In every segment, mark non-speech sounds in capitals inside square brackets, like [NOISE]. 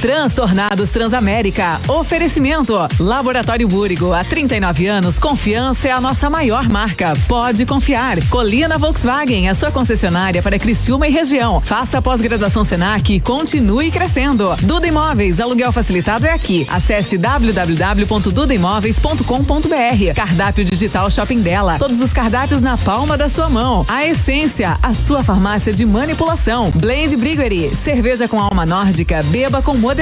Transtornados Transamérica. Oferecimento. Laboratório Búrigo. Há 39 anos, confiança é a nossa maior marca. Pode confiar. Colina Volkswagen, a sua concessionária para Criciúma e região. Faça pós-graduação Senac e continue crescendo. Duda Imóveis, aluguel facilitado é aqui. Acesse www.dudaimóveis.com.br. Cardápio digital Shopping dela. Todos os cardápios na palma da sua mão. A Essência, a sua farmácia de manipulação. Blade Briguery, cerveja com alma nórdica, beba com moderação.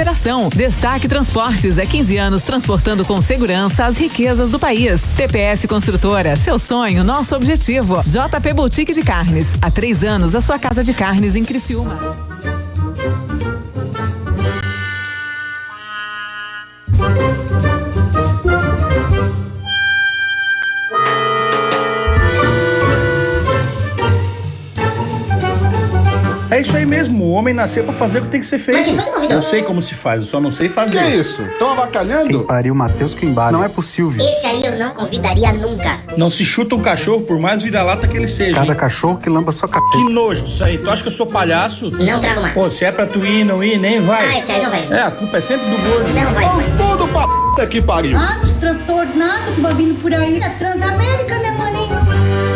Destaque Transportes, é 15 anos transportando com segurança as riquezas do país. TPS Construtora, seu sonho, nosso objetivo. JP Boutique de Carnes, há três anos a sua casa de carnes em Criciúma. Mesmo, o homem nasceu pra fazer o que tem que ser feito. Que? Eu sei como se faz, eu só não sei fazer. Que isso? Estão avacalhando? Quem pariu, Matheus Quimbara. Não é possível. Esse aí eu não convidaria nunca. Não se chuta um cachorro, por mais vira-lata que ele seja. Cada hein? cachorro que lamba sua Que capeta. nojo disso aí. Tu acha que eu sou palhaço? Não trago mais. Pô, se é pra tu ir, não ir, nem vai. Ah, esse aí não vai. É, a culpa é sempre do gordo. Não vai, tudo pra puta que pariu. Ah, os transtornados que vindo por aí da Transamérica, né?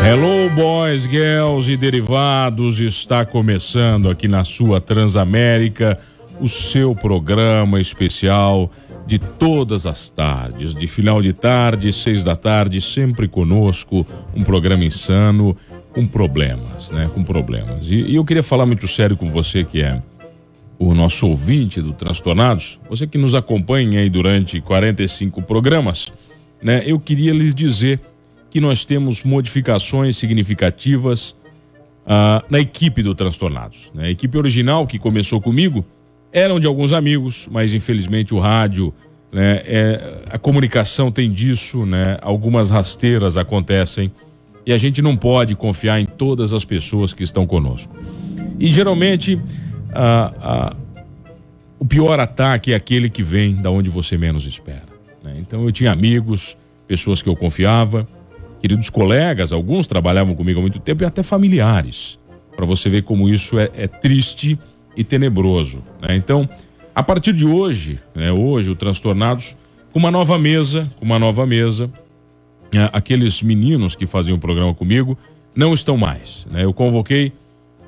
Hello, boys, girls e derivados. Está começando aqui na sua Transamérica o seu programa especial de todas as tardes, de final de tarde, seis da tarde, sempre conosco. Um programa insano com problemas, né? Com problemas. E, e eu queria falar muito sério com você que é o nosso ouvinte do Transtornados, você que nos acompanha aí durante 45 programas, né? Eu queria lhes dizer que nós temos modificações significativas ah, na equipe do Transtornados. né? A equipe original que começou comigo eram de alguns amigos, mas infelizmente o rádio, né, é, a comunicação tem disso, né? Algumas rasteiras acontecem e a gente não pode confiar em todas as pessoas que estão conosco. E geralmente o pior ataque é aquele que vem da onde você menos espera. né? Então eu tinha amigos, pessoas que eu confiava, queridos colegas, alguns trabalhavam comigo há muito tempo e até familiares, para você ver como isso é, é triste e tenebroso. né? Então, a partir de hoje, né, hoje o Transtornados, com uma nova mesa, com uma nova mesa, é, aqueles meninos que faziam o programa comigo não estão mais. né? Eu convoquei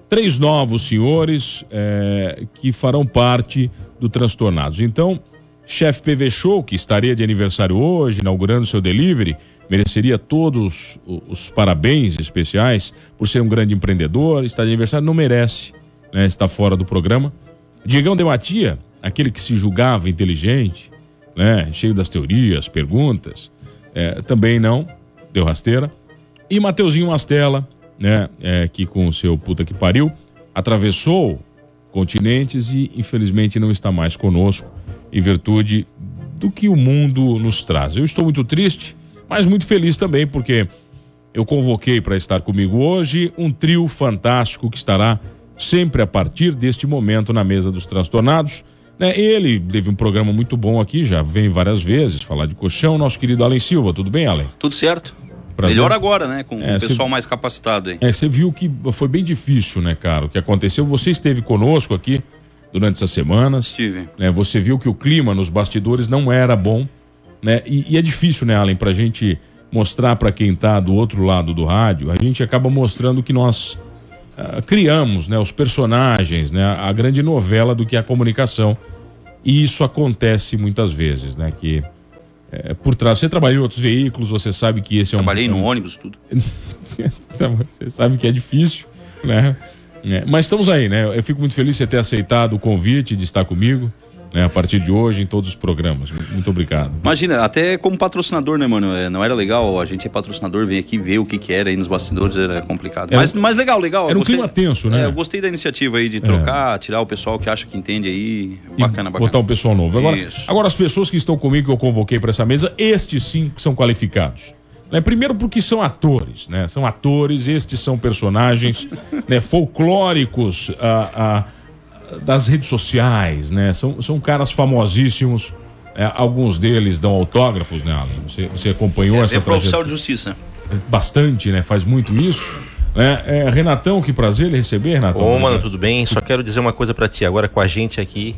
três novos senhores é, que farão parte do Transtornados. Então, chefe PV Show, que estaria de aniversário hoje, inaugurando seu delivery, mereceria todos os parabéns especiais por ser um grande empreendedor, está de aniversário, não merece, né? está fora do programa. Diegão de Matia, aquele que se julgava inteligente, né? cheio das teorias, perguntas, é, também não, deu rasteira. E Mateuzinho Mastella, né, é, que com o seu puta que pariu, atravessou continentes e infelizmente não está mais conosco em virtude do que o mundo nos traz. Eu estou muito triste, mas muito feliz também porque eu convoquei para estar comigo hoje um trio fantástico que estará sempre a partir deste momento na mesa dos transtornados. Né? Ele teve um programa muito bom aqui, já vem várias vezes falar de colchão. Nosso querido Allen Silva, tudo bem, Allen? Tudo certo. Prazer. Melhor agora, né? Com É, o pessoal cê- mais capacitado aí. É, você viu que foi bem difícil, né, cara? O que aconteceu. Você esteve conosco aqui durante essas semanas. Estive. né? Você viu que o clima nos bastidores não era bom, né? E, e é difícil, né, Allen, pra gente mostrar pra quem tá do outro lado do rádio, a gente acaba mostrando que nós ah, criamos, né, os personagens, né, a grande novela do que é a comunicação. E isso acontece muitas vezes, né, que é, por trás, você trabalhou em outros veículos, você sabe que esse é um Trabalhei no [LAUGHS] ônibus, tudo. você sabe que é difícil, né? É, mas estamos aí, né? Eu fico muito feliz de você ter aceitado o convite de estar comigo, né? A partir de hoje, em todos os programas. Muito, obrigado. Imagina, até como patrocinador, né, mano? É, Não era legal a gente é patrocinador, vem aqui ver o que que era aí nos bastidores, era complicado. Era mas, mas legal, legal. era um gostei- clima tenso, né? É, eu gostei da iniciativa aí de trocar, tirar o pessoal que acha que entende aí. Bacana, bacana. botar um pessoal novo. Agora, Isso. agora, as pessoas que estão comigo, que eu convoquei para essa mesa, estes sim são qualificados. Né? Primeiro porque são atores, né? São atores, estes são personagens [LAUGHS] né? folclóricos ah, das redes sociais, né? São, são caras famosíssimos. É, alguns deles dão autógrafos, né, Alan? Você, você acompanhou É, essa é pro oficial trajetória de justiça. bastante, né? Faz muito isso. Né? É, Renatão, que prazer lhe receber, Renatão. Ô, mano, tudo bem? Só quero dizer uma coisa pra ti. Agora com a gente aqui,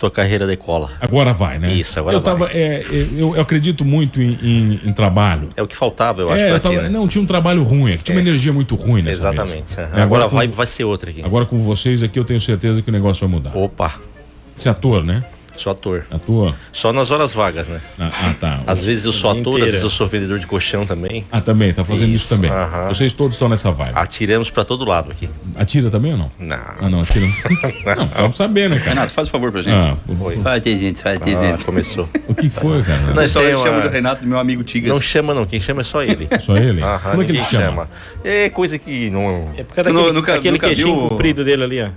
tua carreira decola. Agora vai, né? Isso, agora eu tava, é, eu, eu acredito muito em, em- em trabalho. É o que faltava, eu acho, É, eu tava- ti, né? não, tinha um trabalho ruim, é que tinha uma energia muito ruim nessa Exatamente. aham. É, agora com- vai, vai ser outra aqui. Agora com vocês aqui eu tenho certeza que o negócio vai mudar. Opa, Você é ator, né? Sou ator. Ator? Só nas horas vagas, né? Ah, ah, tá. Às vezes eu sou ator, às inteiro. vezes eu sou vendedor de colchão também. Ah, também, tá fazendo isso, Isso, também. aham. Vocês todos estão nessa vibe. Atiramos pra todo lado aqui. Atira também ou não? Não. Ah, não, atira. [LAUGHS] não, pra saber, né, cara? Renato, faz um favor pra gente. Ah, Oi. Faz de gente, faz de Ah, gente. começou. O que foi, cara? Não, Não, só aí é ele chama uma- do Renato, do meu amigo Tigas. Não chama não, quem chama é só ele. [LAUGHS] Só ele? Aham, Como é que ele ninguém chama? É coisa que não... É por causa Tu daquele, nu- nunca- aquele nunca queixinho viu comprido dele ali, ó.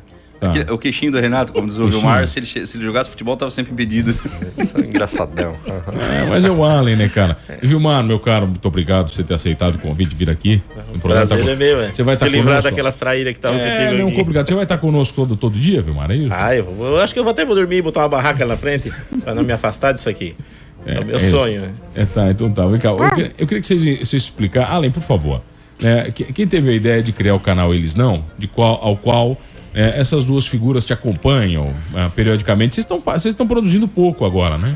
Tá. Que- O queixinho do Renato, como diz o. Vilmar, se ele, se ele jogasse futebol, tava sempre impedido. [LAUGHS] Isso é engraçadão. [LAUGHS] É, mas é o Allen, né, cara? Vilmar, meu caro, muito obrigado por você ter aceitado o convite de vir aqui. O programa Prazer tá- é meu, é. Você vai estar Te livrar conosco. daquelas traíras que estavam É, contigo não, aqui. obrigado. Você vai estar conosco todo, todo dia, Vilmar, é isso? Ah, eu, vou- eu acho que eu vou até vou dormir e botar uma barraca na frente pra não me afastar disso aqui. É, o meu isso. sonho, né? É, tá, então tá. Vem cá. Eu, queria, eu queria que vocês, vocês explicassem. Além, por favor. né, que- quem teve a ideia de criar o canal Eles Não, de qual, ao qual é, essas duas figuras te acompanham é, periodicamente, vocês estão vocês estão produzindo pouco agora, né?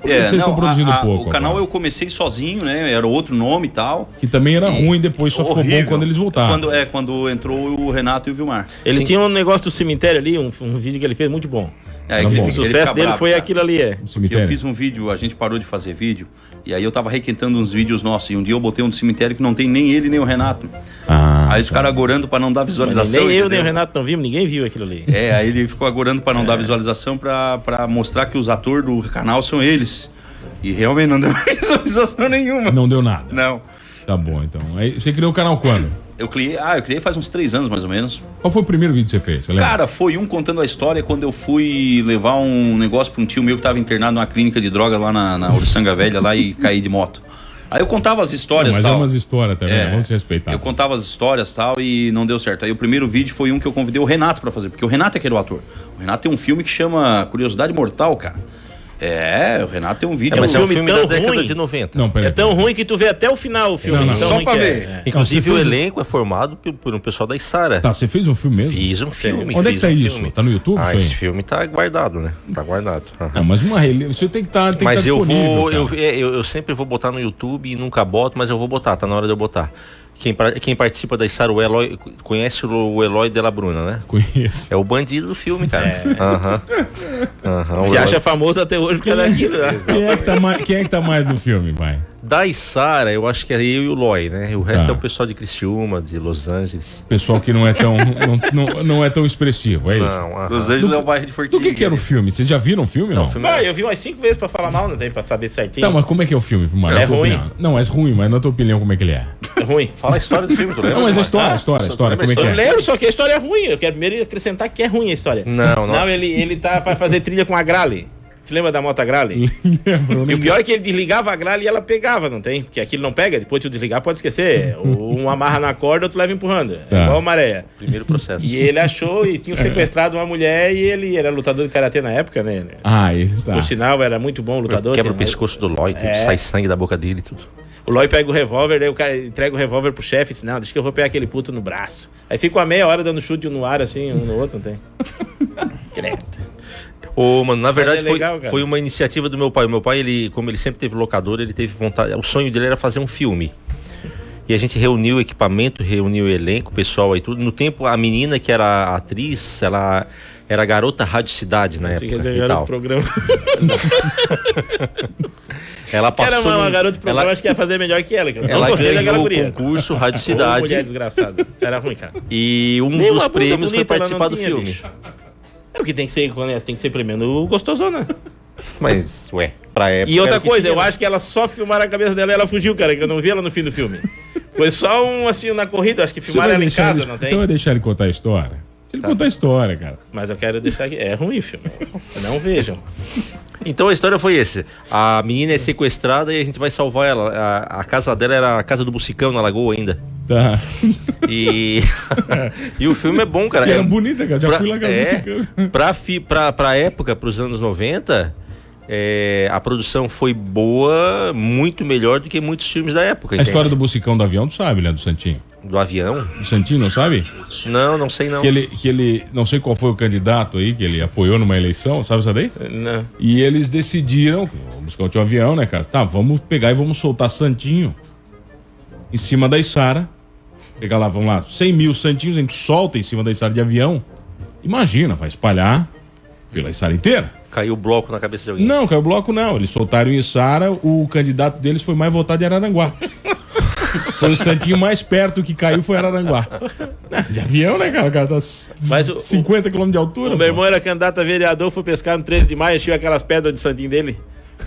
Por que que vocês estão É, produzindo a- a- pouco O canal agora? eu comecei sozinho, né? Era outro nome e tal. Que também era ruim, depois só ficou bom Horrível. quando eles voltaram. Quando, é, quando entrou o Renato e o Vilmar. Ele Sim. tinha um negócio do cemitério ali, um, um vídeo que ele fez muito bom. É, que bom. ele O sucesso dele bravo, foi cara. aquilo ali, é. Eu fiz um vídeo, a gente parou de fazer vídeo, e aí eu tava requentando uns vídeos nossos, e um dia eu botei um do cemitério que não tem nem ele nem o Renato. Ah, aí os caras agorando pra não dar Mas visualização. nem eu, nem entendeu? o Renato não vimos, ninguém viu aquilo ali. É, aí ele ficou agorando pra não dar visualização pra mostrar que os atores do canal são eles. E realmente não deu [LAUGHS] visualização nenhuma. Não deu nada. Não. Tá bom, então. Aí, você criou o canal quando? Eu criei, ah, eu criei faz uns três anos mais ou menos. Qual foi o primeiro vídeo que você fez? Você? Cara, foi um contando a história quando eu fui levar um negócio pra um tio meu que tava internado numa clínica de droga lá na, na Uruçanga Velha lá e [LAUGHS] caí de moto. Aí eu contava as histórias mas tal. é umas histórias também, É. vamos se respeitar. Eu contava as histórias tal e não deu certo. Aí o primeiro vídeo foi um que eu convidei o Renato pra fazer, porque o Renato é que era o ator. O Renato tem um filme que chama Curiosidade Mortal, cara. É, o Renato tem um vídeo. É, mas é um filme filme tão da década ruim. de 90. Não, peraí. É tão ruim que tu vê até o final o filme. Não, não. Tão Só pra é. ver. É. Inclusive o um- elenco é formado por, por um pessoal da Isara. Tá, você fez um filme mesmo? Fiz um filme. Onde é fiz que tá um isso? filme. Tá no YouTube, Ah, esse filme tá guardado, né? Tá guardado. Aham. Não, mas uma rele... Você tem que estar tem mas que tá eu vou, eu, é, eu, eu sempre vou botar no YouTube e nunca boto, mas eu vou botar, tá na hora de eu botar. Quem, quem participa da Isara, o Eloy, conhece o Eloy de la Bruna, né? Conheço. É o bandido do filme, cara. É. Aham. Aham, o Se Eloy- acha famoso até hoje porque é daquilo, né? Quem é, que tá mais, quem é que tá mais no filme, vai? Da Isara, eu acho que é eu e o Loy, né? O resto Tá. é o pessoal de Criciúma, de Los Angeles. Pessoal que não é tão, [LAUGHS] não, não, não é tão expressivo, é isso? Não, aham. Los Angeles é o bairro de Forquilha. Do que, que era o filme? Vocês já viram o filme ou não? filme- Vai, eu vi umas cinco vezes pra falar mal, não tem pra saber certinho. Tá, mas como é que é o filme, Vilmar? É ruim. opinião. Não, mas ruim, mas na tua opinião, como é que ele é? É ruim. Fala a história do filme, tu lembra? Não, mas a Vilmar? história, a história, a história, como é que Eu é? lembro, só que a história é ruim. Eu quero primeiro acrescentar que é ruim a história. Não, não. Não, ele, ele tá, vai fazer trilha com a Grale. Você lembra da moto Grale? [LAUGHS] Lembro, E o pior é que ele desligava a gralha e ela pegava, não tem? Porque aquilo não pega, depois de tu desligar pode esquecer. Um amarra na corda, outro leva empurrando. É Tá. igual a maré. Primeiro processo. E ele achou e tinha sequestrado uma mulher e ele era lutador de karatê na época, né? Ah, ele tá. Por sinal, era muito bom lutador. Quebra o pescoço do Loy, tudo, É. sai sangue da boca dele e tudo. O Loy pega o revólver, daí o cara entrega o revólver pro chefe e diz, não, deixa que eu vou pegar aquele puto no braço. Aí fica uma meia hora dando chute um no ar, assim, um no outro, não tem? [LAUGHS] Credo. Ô, mano, na verdade é foi, legal, cara. foi uma iniciativa do meu pai. O meu pai, ele, como ele sempre teve locador, ele teve vontade. O sonho dele era fazer um filme. E a gente reuniu o equipamento, reuniu o elenco, o pessoal aí tudo. No tempo, a menina que era atriz, ela era garota Rádio Cidade na Assim, quer época. dizer, e tal. [LAUGHS] programa. Ela passou. Era uma, uma garota de programa, ela, acho que ia fazer melhor que ela. que ela ganhou o concurso Rádio Ô, Cidade. mulher desgraçada. Era ruim, cara. E um Nem dos bunda prêmios foi bonita participar do tinha, filme. bicho. É o que tem que ser, quando é, tem que ser premiando o gostosona. [LAUGHS] Mas, ué, pra época. E outra coisa, tinha, eu né? acho que ela só filmaram a cabeça dela e ela fugiu, cara, que eu não vi ela no fim do filme. Foi só um, assim, na corrida, acho que Você filmaram ela em casa, ele, não você tem? vai deixar ele contar a história? Ele Tá. contar a história, cara. Mas eu quero deixar aqui, é ruim filme. Não vejam. Então a história foi esse. A menina é sequestrada e a gente vai salvar ela. A, a casa dela era a casa do Bucicão na Lagoa ainda. Tá. E [LAUGHS] e o filme é bom, cara. E era É- bonita, cara. Já pra, fui lá com é, pra, fi, pra, pra época, pros anos 90, é, a produção foi boa, muito melhor do que muitos filmes da época. A entende? história do Bucicão do avião, tu sabe, né? Do Santinho. do avião? Do Santinho, não sabe? Não, não sei não. Que ele, que ele, não sei qual foi o candidato aí que ele apoiou numa eleição, sabe essa daí? Não. E eles decidiram, o Buscão tinha um avião, né, cara? Tá, vamos pegar e vamos soltar Santinho em cima da Isara. Pegar lá, vamos lá, 100 mil Santinhos, a gente solta em cima da Isara de avião. Imagina, vai espalhar pela Isara inteira. Caiu o bloco na cabeça de alguém. Não, caiu o bloco não. Eles soltaram em Isara, o candidato deles foi mais votado de Araranguá. [LAUGHS] foi o Santinho mais perto que caiu foi Araranguá. De avião, né, cara? O cara tá Mas o- 50 km de altura. O meu irmão era candidato a vereador, foi pescar no 13 de maio, achou aquelas pedras de santinho dele.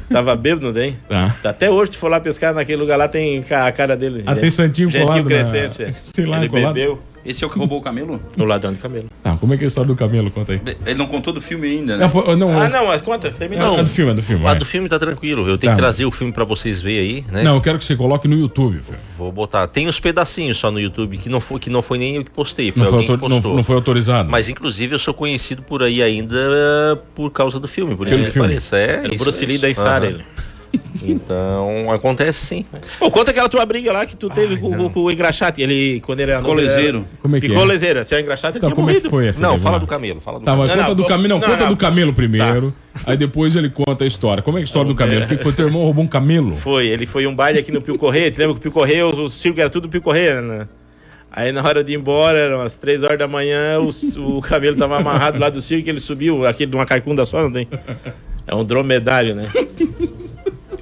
Tava bêbado, não tem? Tá. Até hoje, tu for lá pescar naquele lugar lá, tem a cara dele. Ah, tem santinho colado na- Crescente. é. [LAUGHS] Tem lá Ele colado? bebeu Esse é o que roubou o camelo? no ladrão de camelo. Tá, como é que é a história do camelo? Conta aí. Ele não contou do filme ainda, né? Não, foi- não, Ah, essa- não, mas conta, termina. é, é do filme, é do filme. Ah, do filme tá tranquilo. Eu tenho Tá. que trazer o filme pra vocês verem aí, né? Não, eu quero que você coloque no YouTube, filho. Vou botar. Tem os pedacinhos só no YouTube que não foi, que não foi nem eu que postei, foi Não foi, alguém autor- que não, postou. não foi autorizado. Mas inclusive eu sou conhecido por aí ainda por causa do filme, por Pelo filme. pareça. É, o Bruce Lee da Isara, Aham. Então, acontece sim. Pô, conta aquela tua briga lá que tu teve com, com- com o engraxate. Ele, quando ele era Colezeiro. Como é que é? Picolezeiro. Se é engraxate, ele Tá, tinha como é que morrido. foi essa? Não, fala Vamos do lá. camelo, fala do Tá, mas Não, conta não, do camelo. Não, não, conta não. do camelo primeiro. Aí depois ele conta a história. Como é que é a história do camelo? O que foi? Teu irmão roubou um camelo? Foi, ele foi um baile aqui no Pio Correia. Lembra que o Pio Correia, o, circo era tudo Pio Correia, né? Aí na hora de ir embora, eram as três horas da manhã, o, o camelo tava amarrado lá do circo, ele subiu, aquele de uma carcunda só, não tem? É um dromedário, né?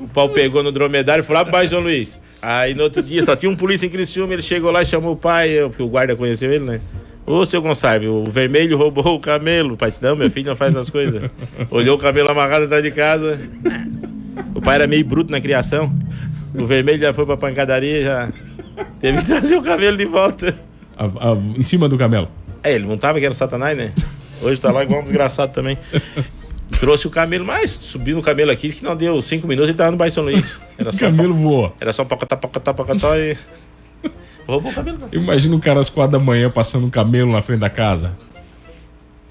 O pau pegou no dromedário e foi lá pro João Luiz. Aí no outro dia só tinha um polícia em Criciúma, ele chegou lá e chamou o pai, porque o guarda conheceu ele, né? Ô, seu Gonçalves, o vermelho roubou o camelo. O pai disse, não, meu filho não faz essas coisas. Olhou o camelo amarrado atrás de casa. O pai era meio bruto na criação. O vermelho já foi pra pancadaria, já teve que trazer o camelo de volta. A- a- em cima do camelo. É, ele não tava que era o satanás, né? Hoje tá lá igual um desgraçado também. Trouxe o camelo, mas subiu no camelo aqui, que não deu cinco minutos, ele tava no Bairro São Luís. Era O só, camelo voou. era só pacotá, pacotá, pacotá e... Roubou o camelo. né? Imagina o cara às quatro da manhã passando um camelo na frente da casa.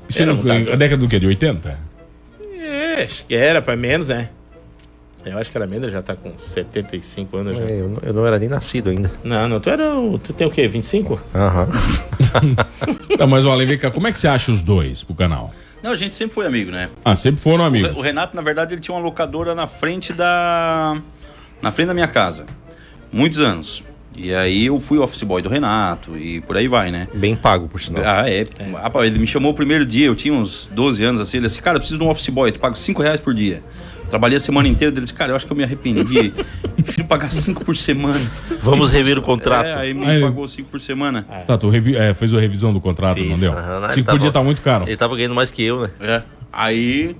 Isso Era era vontade. a década do quê? De 80? É, acho que era, para menos, né? Eu acho que era menos, já tá com 75 anos já. É, eu, não, eu não era nem nascido ainda. Não, não, tu era. Tu tem o quê? 25? Aham. [LAUGHS] Tá, mas olha, vem cá, como é que você acha os dois pro canal? Não, a gente sempre foi amigo, né? Ah, sempre foram O amigos. Re- O Renato, na verdade, ele tinha uma locadora na frente da. Na frente da minha casa. Muitos anos. E aí eu fui office boy do Renato e por aí vai, né? Bem pago, por sinal. Ah, é. Rapaz, ele me chamou o primeiro dia, eu tinha uns 12 anos assim. Ele disse, cara, eu preciso de um office boy, tu paga 5 reais por dia. Trabalhei a semana inteira, ele disse, cara, eu acho que eu me arrependi. [LAUGHS] Prefiro pagar 5 por semana. Vamos rever o contrato. É, aí me Aí pagou 5 por semana. Tá, tu revi- é, fez a revisão do contrato, não Fiz, deu? ele Cinco tava- por dia tá muito caro. Ele tava ganhando mais que eu, né? É. Aí.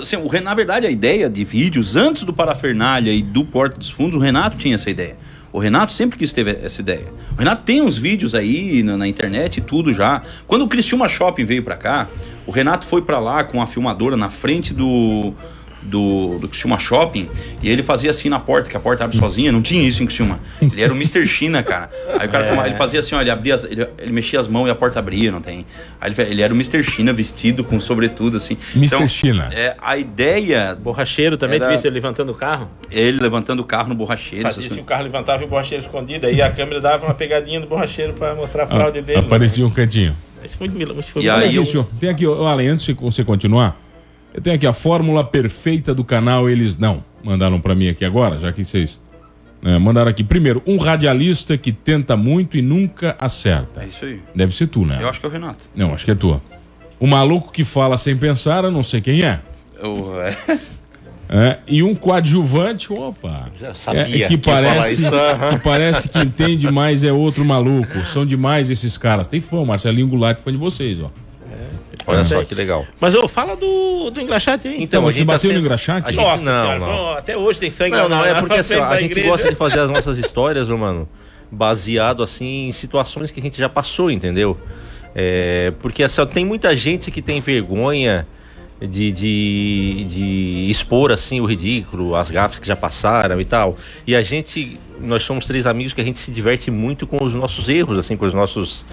assim, o na verdade, a ideia de vídeos, antes do Parafernália e do Porta dos Fundos, o Renato tinha essa ideia. O Renato sempre quis ter essa ideia. O Renato tem uns vídeos aí na, na internet e tudo já. Quando o Cristiúma Shopping veio pra cá, o Renato foi pra lá com a filmadora na frente do. Do, do Criciúma Shopping e ele fazia assim na porta, que a porta abre sozinha, não tinha isso em Criciúma. Ele era o Mr. China, cara. Aí o cara [LAUGHS] filmava, ele fazia assim, ó, ele abria, as- ele, ele mexia as mãos e a porta abria, não tem. Aí ele, ele era o Mr. China vestido com sobretudo, assim. Mr. China. É, a ideia, Borracheiro também, Era- tu viu ele levantando o carro? ele levantando o carro no borracheiro. Fazia se o coisas. carro levantava e o borracheiro escondido, aí a câmera dava uma pegadinha no borracheiro pra mostrar a fraude Ah, dele. aparecia um cantinho. Isso foi muito, muito foi E muito aí eu-. Tem aqui, Além, antes de você continuar, eu tenho aqui a fórmula perfeita do canal Eles Não. Mandaram pra mim aqui agora, já que vocês né, mandaram aqui. Primeiro, um radialista que tenta muito e nunca acerta. É isso aí. Deve ser tu, né? Eu acho que é o Renato. Não, acho que é tua. O maluco que fala sem pensar, eu não sei quem é. Eu, é. [LAUGHS] É, e um coadjuvante, opa. Já sabia é, que que parece isso, aham. que parece que entende mais é outro maluco. São demais esses caras. Tem fã, Marcelinho Goulart fã de vocês, ó. Olha só que legal. Mas ô, fala do, do engraxate aí. Então, Não, a gente tá bateu no sendo- engraxate? a gente- Nossa não, senhora, não. vamos- até hoje tem sangue Não, não, na- é porque [LAUGHS] assim, a gente igreja. gosta de fazer as nossas histórias, ô, mano, baseado assim em situações que a gente já passou, entendeu? É, porque assim, ó, tem muita gente que tem vergonha de, de, de expor assim o ridículo, as gafes que já passaram e tal. E a gente, nós somos três amigos que a gente se diverte muito com os nossos erros, assim, com os nossos.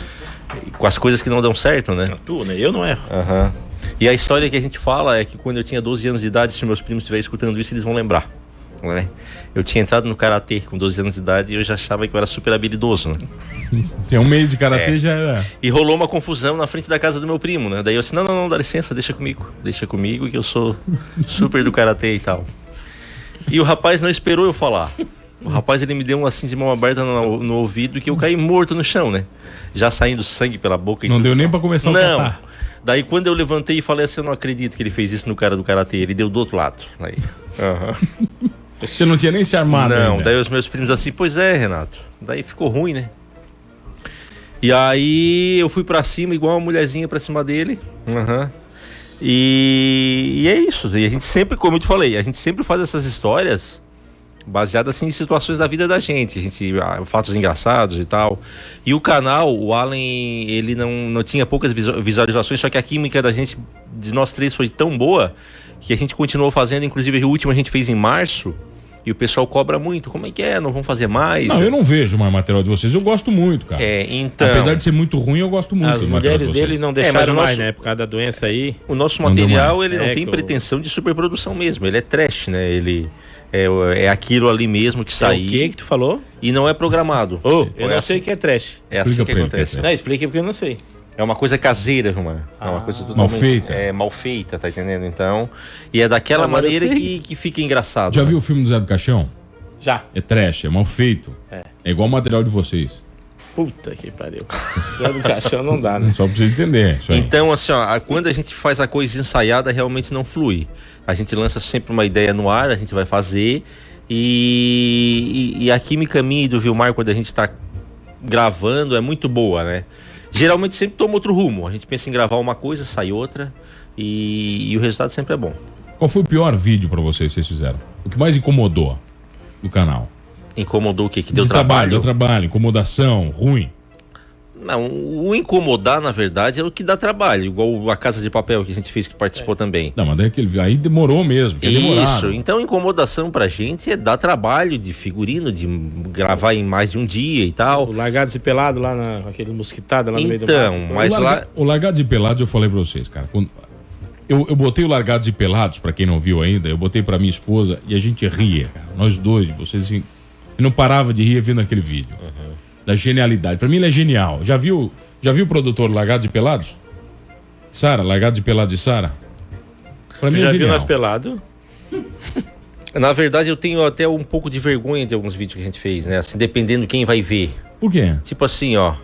Com as coisas que não dão certo, né? Tu, né? Eu não erro. Aham. E a história que a gente fala é que quando eu tinha 12 anos de idade, se meus primos estiverem escutando isso, eles vão lembrar. Né? Eu tinha entrado no karatê com 12 anos de idade e eu já achava que eu era super habilidoso, né? [LAUGHS] Tem um mês de karatê É. já era. E rolou uma confusão na frente da casa do meu primo, né? Daí eu disse, não, não, não, dá licença, deixa comigo. Deixa comigo que eu sou super do karatê e tal. E o rapaz não esperou eu falar. O rapaz, ele me deu um assim de mão aberta no, no ouvido que eu caí morto no chão, né? Já saindo sangue pela boca e Não tudo. deu nem pra começar o Não. catar. Daí quando eu levantei e falei assim, eu não acredito que ele fez isso no cara do karatê. Ele deu do outro lado. Aí. Aham. [LAUGHS] Você não tinha nem se armado Não, ainda. daí os meus primos assim, pois é, Renato. Daí ficou ruim, né? E aí eu fui pra cima, igual uma mulherzinha pra cima dele. Aham. E, e é isso. E a gente sempre, como eu te falei, a gente sempre faz essas histórias baseadas assim, em situações da vida da gente. A gente ah, fatos engraçados e tal. E o canal, o Allen, ele não, não tinha poucas visu- visualizações, só que a química da gente, de nós três, foi tão boa que a gente continuou fazendo. Inclusive, o último a gente fez em março. E o pessoal cobra muito. Como é que é? Não vão fazer mais? Não, eu não vejo mais material de vocês. Eu gosto muito, cara. É, então. Apesar de ser muito ruim, eu gosto muito As do material de mulheres dele não É, mas deixaram mais, nosso- né? Por causa da doença aí. O nosso Não material, mais. ele não É tem que o- pretensão de superprodução mesmo. Ele é trash, né? Ele é, é aquilo ali mesmo que É saiu. o que que tu falou? E não é programado. É eu não assim- sei o que é trash. É assim Explica que pra ele o que é acontece. Não, explique porque eu não sei. É uma coisa caseira, Romano. É uma Ah, coisa Mal totalmente feita. É mal feita, tá entendendo? Então, e é daquela Agora eu maneira que, que fica engraçado. Já né? viu o filme do Zé do Caixão? Já. É trash, é mal feito. É. É igual o material de vocês. Puta que pariu. Já do caixão não dá, né? Só pra vocês aí. Então, assim, ó, a- quando a gente faz a coisa ensaiada, realmente não flui. A gente lança sempre uma ideia no ar, a gente vai fazer. E, e- e a química minha e do Vilmar, quando a gente tá gravando, é muito boa, né? Geralmente sempre toma outro rumo. A gente pensa em gravar uma coisa, sai outra. E, e o resultado sempre é bom. Qual foi o pior vídeo pra vocês que vocês fizeram? O que mais incomodou do canal? Incomodou o quê? Que deu de trabalho? Deu trabalho, incomodação, ruim. Não, o incomodar, na verdade, é o que dá trabalho. Igual a Casa de Papel que a gente fez, que participou também. Não, mas daí aquele, aí demorou mesmo, é Isso, demorado. então incomodação pra gente é dar trabalho de figurino, de gravar em mais de um dia e O tal. largado e pelado lá na aquele mosquitado lá no meio do Então, mas o, lá. larga, o Largados e Pelados eu falei pra vocês, cara. quando- eu, eu botei o Largados e Pelados, pra quem não viu ainda, eu botei pra minha esposa e a gente ria, cara. Nós dois, vocês eu não parava de rir vendo aquele vídeo. Da genialidade. Pra mim ele é genial. Já viu, já viu o produtor Largados e Pelados? Sara, Largados e Pelados de Sara? Pra mim Já é viu genial. nós pelado? [LAUGHS] Na verdade, eu tenho até um pouco de vergonha de alguns vídeos que a gente fez, né? Assim, dependendo quem vai ver. Por quê? Tipo assim, ó.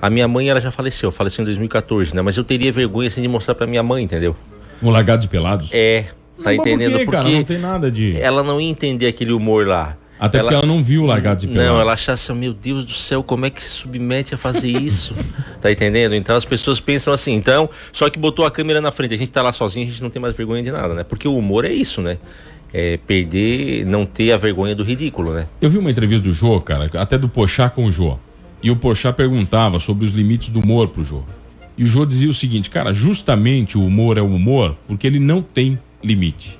A minha mãe, ela já faleceu, faleceu em 2014, né? Mas eu teria vergonha, assim, de mostrar pra minha mãe, entendeu? O Largados e Pelados? É, tá por entendendo? quê, cara? Porque Não tem nada de... ela não ia entender aquele humor lá. Até porque ela não viu Largados e Pelados. Não, ela achasse, meu Deus do céu, como é que se submete a fazer isso? [LAUGHS] tá entendendo? Então as pessoas pensam assim, então, só que botou a câmera na frente, a gente tá lá sozinho, a gente não tem mais vergonha de nada, né? Porque o humor é isso, né? É perder, não ter a vergonha do ridículo, né? Eu vi uma entrevista do Jô, cara, até do Pochá com o Jô. E o Pochá perguntava sobre os limites do humor pro Jô. E o Jô dizia o seguinte, cara, justamente o humor é o humor porque ele não tem limite.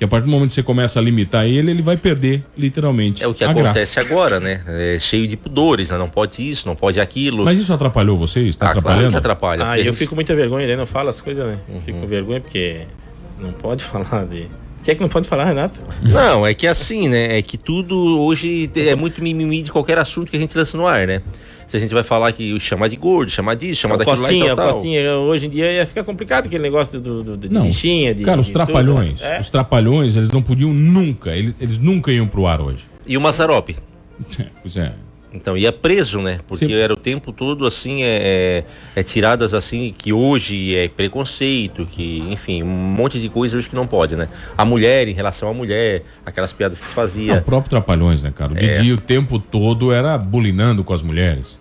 E a partir do momento que você começa a limitar ele, ele vai perder, literalmente, É o que a acontece graça. agora, né? É cheio de pudores, né? Não pode isso, não pode aquilo. Mas isso atrapalhou vocês? Tá ah, claro atrapalhando? que atrapalha. Ah, eu gente- fico com muita vergonha, daí não fala as coisas, né? Uhum. Fico com vergonha porque não pode [LAUGHS] falar de. O que é que não pode falar, Renato? Não, é que assim, né? É que tudo hoje é muito mimimi de qualquer assunto que a gente lança no ar, né? Se a gente vai falar que chamar de gordo, chamar disso, chamar O daquilo lá e Costinha, tal, o tal. Costinha, hoje em dia ia ficar complicado aquele negócio do, do, de Não, lixinha, de. cara, os de tudo, trapalhões, né? É. os trapalhões, eles não podiam nunca, eles, eles nunca iam pro ar hoje. E o Mazzaropi. [LAUGHS] Pois é. Então, ia preso, né? Porque Sim. era o tempo todo assim, é, é, é tiradas assim, que hoje é preconceito, que, enfim, um monte de coisa hoje que não pode, né? A mulher, em relação à mulher, aquelas piadas que se É, fazia. o próprio Trapalhões, né, cara? O É. Didi o tempo todo era bulinando com as mulheres.